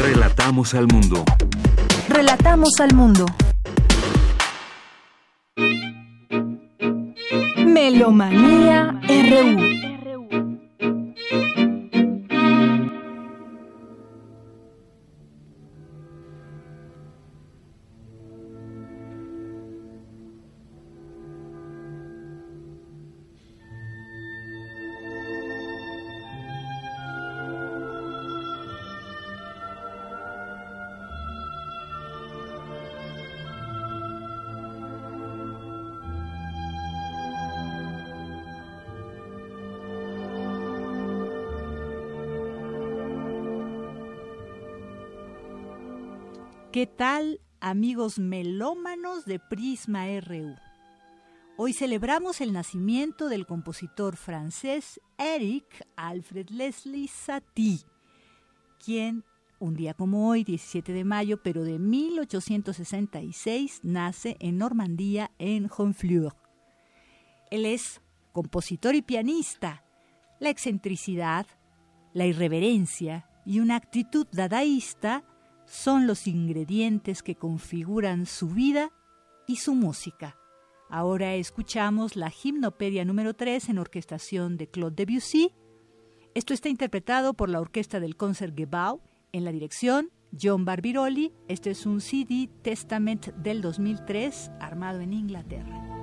Relatamos al mundo. Relatamos al mundo. Melomanía RU ¿Qué tal, amigos melómanos de Prisma RU? Hoy celebramos el nacimiento del compositor francés Eric Alfred Leslie Satie, quien un día como hoy, 17 de mayo, pero de 1866, nace en Normandía, en Honfleur. Él es compositor y pianista. La excentricidad, la irreverencia y una actitud dadaísta son los ingredientes que configuran su vida y su música. Ahora escuchamos la Gimnopedia número 3 en orquestación de Claude Debussy. Esto está interpretado por la Orquesta del Concertgebouw en la dirección John Barbirolli. Este es un CD Testament del 2003 armado en Inglaterra.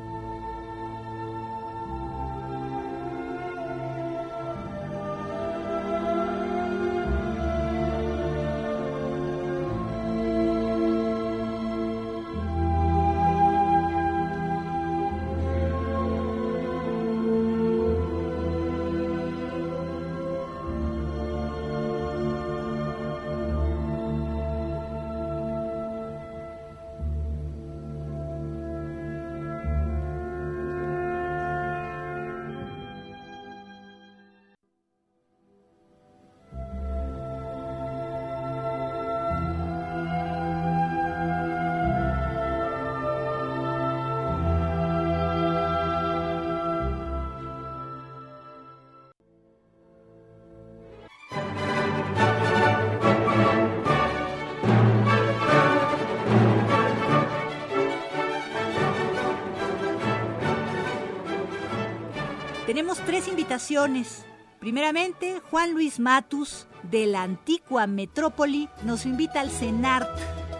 Tenemos tres invitaciones. Primeramente, Juan Luis Matus, de la antigua metrópoli, nos invita al CENART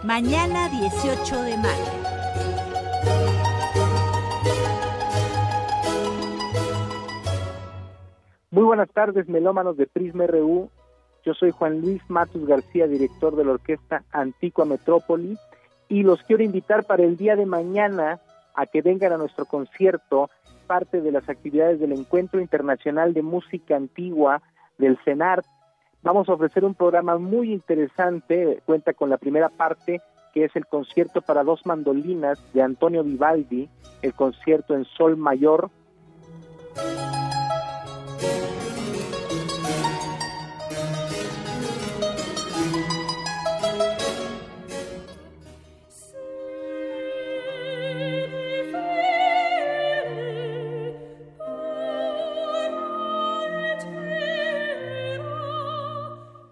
mañana 18 de mayo. Muy buenas tardes, melómanos de Prisma RU. Yo soy Juan Luis Matus García, director de la Orquesta Antigua Metrópoli, y los quiero invitar para el día de mañana a que vengan a nuestro concierto, parte de las actividades del Encuentro Internacional de Música Antigua del CENART. Vamos a ofrecer un programa muy interesante, cuenta con la primera parte, que es el concierto para dos mandolinas de Antonio Vivaldi, el concierto en Sol Mayor.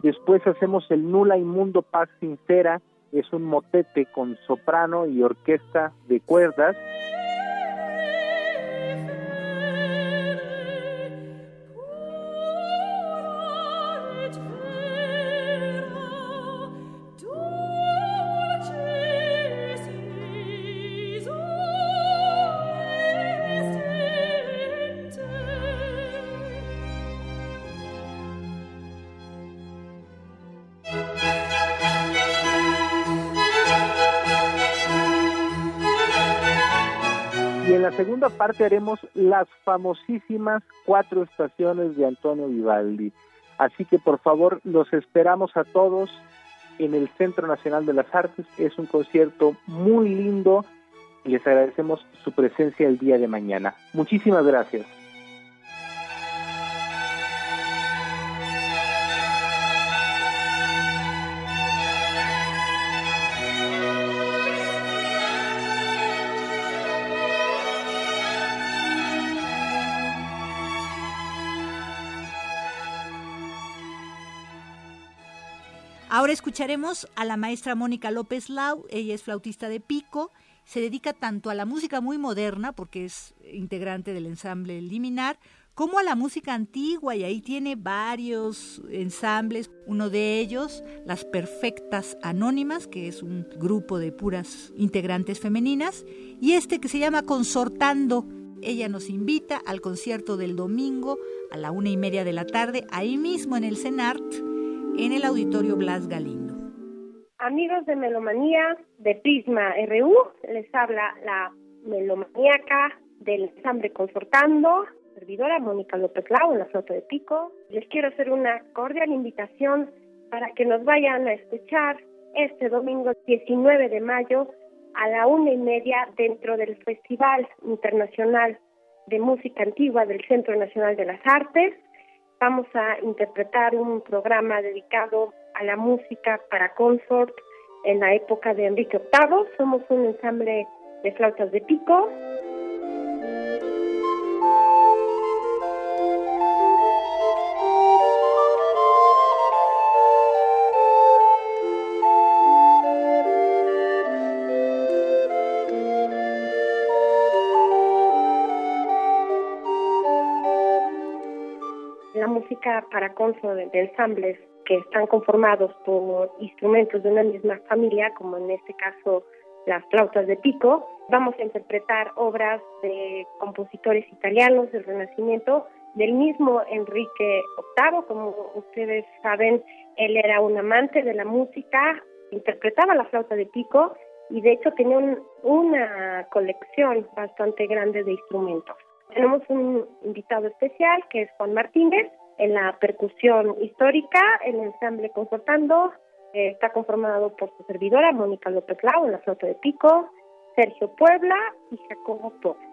Después hacemos el Nula y Mundo Paz Sincera, es un motete con soprano y orquesta de cuerdas. Segunda parte haremos las famosísimas cuatro estaciones de Antonio Vivaldi. Así que por favor los esperamos a todos en el Centro Nacional de las Artes. Es un concierto muy lindo y les agradecemos su presencia el día de mañana. Muchísimas gracias. Escucharemos a la maestra Mónica López Lau, ella es flautista de pico, se dedica tanto a la música muy moderna, porque es integrante del ensamble Liminar, como a la música antigua, y ahí tiene varios ensambles, uno de ellos, Las Perfectas Anónimas, que es un grupo de puras integrantes femeninas, y este que se llama Consortando. Ella nos invita al concierto del domingo a la una y media de la tarde, ahí mismo en el CENART, en el Auditorio Blas Galindo. Amigos de Melomanía de Prisma RU, les habla la melomaníaca del ensamble Confortando, servidora Mónica López Lau en la Flota de Pico. Les quiero hacer una cordial invitación para que nos vayan a escuchar este domingo 19 de mayo a la una y media dentro del Festival Internacional de Música Antigua del Centro Nacional de las Artes vamos a interpretar un programa dedicado a la música para consort en la época de Enrique VIII. Somos un ensamble de flautas de pico. música para conso de, ensambles que están conformados por instrumentos de una misma familia, como en este caso las flautas de pico. Vamos a interpretar obras de compositores italianos del Renacimiento, del mismo Enrique VIII, como ustedes saben, él era un amante de la música, interpretaba la flauta de pico y de hecho tenía una colección bastante grande de instrumentos. Tenemos un invitado especial que es Juan Martínez, en la percusión histórica, el ensamble Confortando eh, está conformado por su servidora Mónica López Lau en la flota de pico, Sergio Puebla y Jacobo Torres.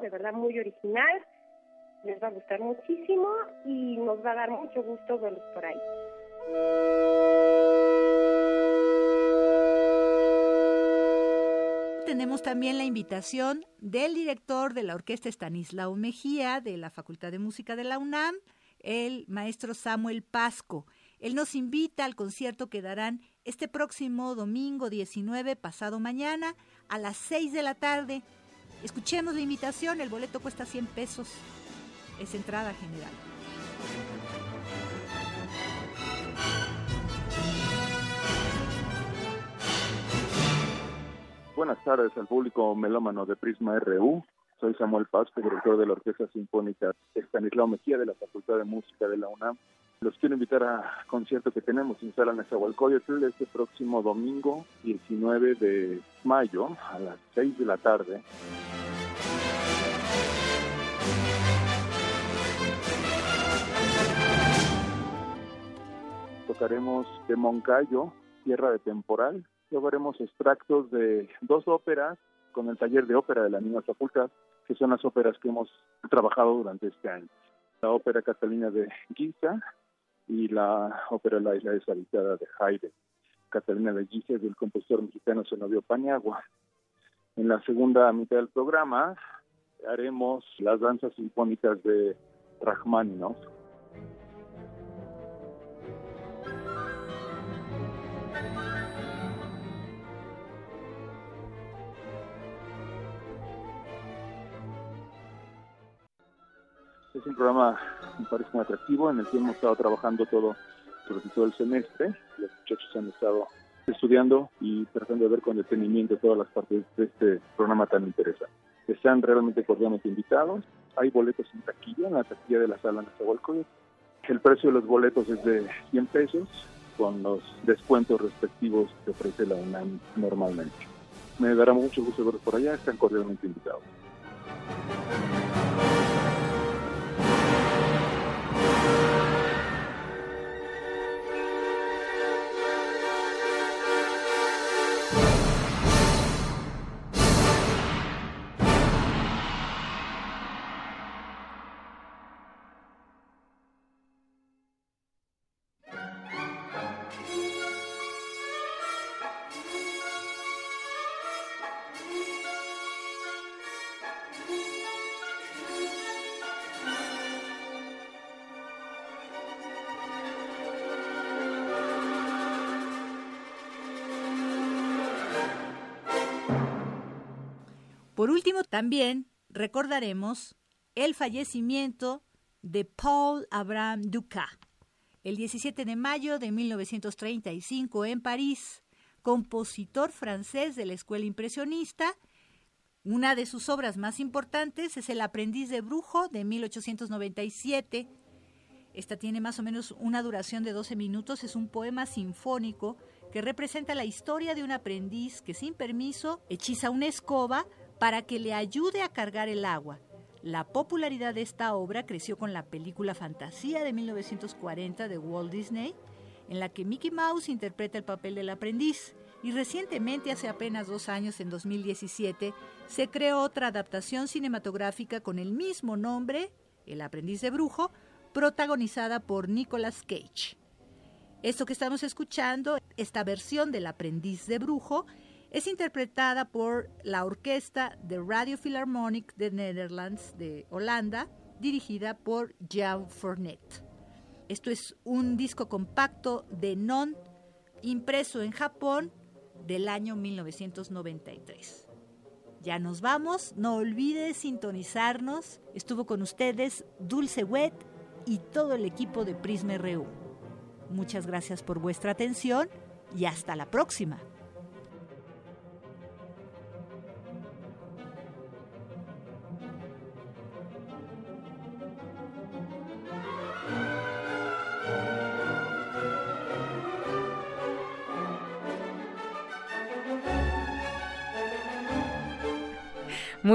de verdad muy original. Les va a gustar muchísimo y nos va a dar mucho gusto verlos por ahí. tenemos también la invitación del director de la Orquesta Estanislao Mejía de la Facultad de Música de la UNAM, el maestro Samuel Pasco. Él nos invita al concierto que darán este próximo domingo 19, pasado mañana, a las 6 de la tarde Escuchemos la invitación, el boleto cuesta 100 pesos, es entrada general. Buenas tardes al público melómano de Prisma RU. Soy Samuel Paz, director de la Orquesta Sinfónica Estanislao Mejía de la Facultad de Música de la UNAM. Los quiero invitar a concierto que tenemos en Sala Nezahualcóyotl este próximo domingo 19 de mayo a las 6 de la tarde. Tocaremos de Moncayo, Tierra de Temporal, Luego haremos extractos de dos óperas con el taller de ópera de la misma facultad, que son las óperas que hemos trabajado durante este año. La ópera Catalina de Guisa y la ópera La isla deshabitada de Haydn. Catalina Guisa del compositor mexicano Zenobio Paniagua. En la segunda mitad del programa haremos las danzas sinfónicas de Rachmaninoff Es un programa, me parece muy atractivo, en el que hemos estado trabajando todo durante todo el semestre. Los muchachos han estado estudiando y tratando de ver con detenimiento todas las partes de este programa tan interesante. Están realmente cordialmente invitados. Hay boletos en taquilla, en la taquilla de la sala Nezahualcóyotl. El precio de los boletos es de 100 pesos, con los descuentos respectivos que ofrece la UNAM normalmente. Me dará mucho gusto verlos por allá, están cordialmente invitados. Por último, también recordaremos el fallecimiento de Paul Abraham Dukas, el 17 de mayo de 1935 en París, compositor francés de la escuela impresionista. Una de sus obras más importantes es El aprendiz de brujo de 1897. Esta tiene más o menos una duración de 12 minutos, es un poema sinfónico que representa la historia de un aprendiz que sin permiso hechiza una escoba para que le ayude a cargar el agua. La popularidad de esta obra creció con la película Fantasía de 1940 de Walt Disney, en la que Mickey Mouse interpreta el papel del aprendiz. Y recientemente, hace apenas dos años, en 2017, se creó otra adaptación cinematográfica con el mismo nombre, El aprendiz de brujo, protagonizada por Nicolas Cage. Esto que estamos escuchando, esta versión del aprendiz de brujo, es interpretada por la orquesta de Radio Philharmonic de Netherlands de Holanda, dirigida por Jan Fournet. Esto es un disco compacto de Non impreso en Japón del año 1993. Ya nos vamos, no olvide sintonizarnos. Estuvo con ustedes Dulce Wet y todo el equipo de Prisma RU. Muchas gracias por vuestra atención y hasta la próxima.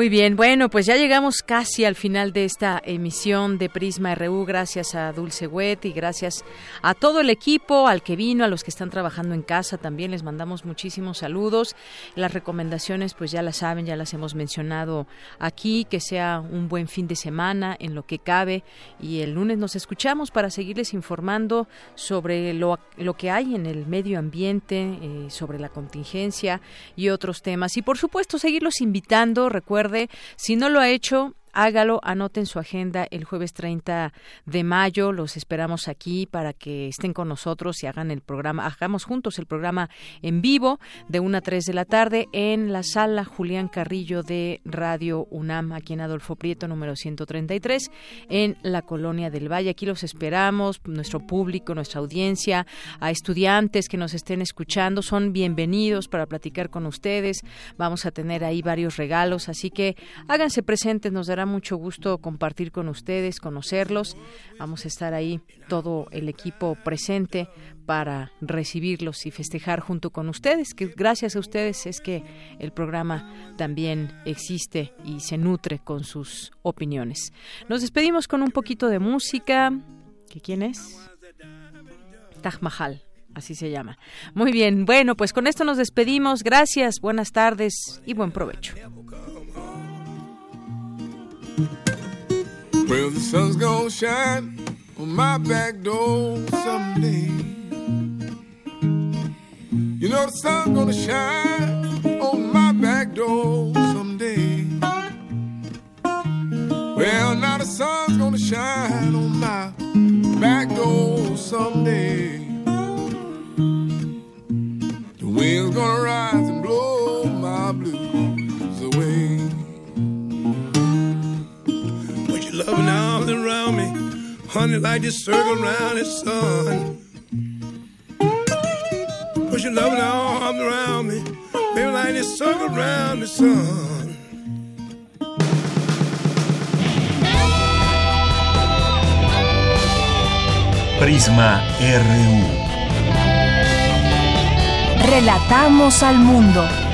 Bien, bueno, pues ya llegamos casi al final de esta emisión de Prisma RU. Gracias a Dulce Wet y gracias a todo el equipo, al que vino, a los que están trabajando en casa también. Les mandamos muchísimos saludos. Las recomendaciones, pues ya las saben, ya las hemos mencionado aquí. Que sea un buen fin de semana en lo que cabe. Y el lunes nos escuchamos para seguirles informando sobre lo, lo que hay en el medio ambiente, eh, sobre la contingencia y otros temas. Y por supuesto, seguirlos invitando. Recuerden si no lo ha hecho, hágalo, anoten su agenda el jueves 30 de mayo. Los esperamos aquí para que estén con nosotros y hagan el programa, hagamos juntos el programa en vivo de 1 a 3 de la tarde en la sala Julián Carrillo de Radio UNAM, aquí en Adolfo Prieto, número 133, en la Colonia del Valle. Aquí los esperamos, nuestro público, nuestra audiencia, a estudiantes que nos estén escuchando, son bienvenidos para platicar con ustedes. Vamos a tener ahí varios regalos, así que háganse presentes, nos mucho gusto compartir con ustedes, conocerlos. Vamos a estar ahí todo el equipo presente para recibirlos y festejar junto con ustedes, que gracias a ustedes es que el programa también existe y se nutre con sus opiniones. Nos despedimos con un poquito de música. ¿Que quién es? Taj Mahal así se llama. Muy bien, bueno, pues con esto nos despedimos. Gracias, buenas tardes y buen provecho. Well, the sun's gonna shine on my back door someday. You know the sun's gonna shine on my back door someday. Well, now the sun's gonna shine on my back door someday. The wind's gonna rise and blow my blues arms around me, honey, like this circle around the sun. Put your loving arms around me, baby, like this circle around the sun. Prisma RU. Relatamos al mundo.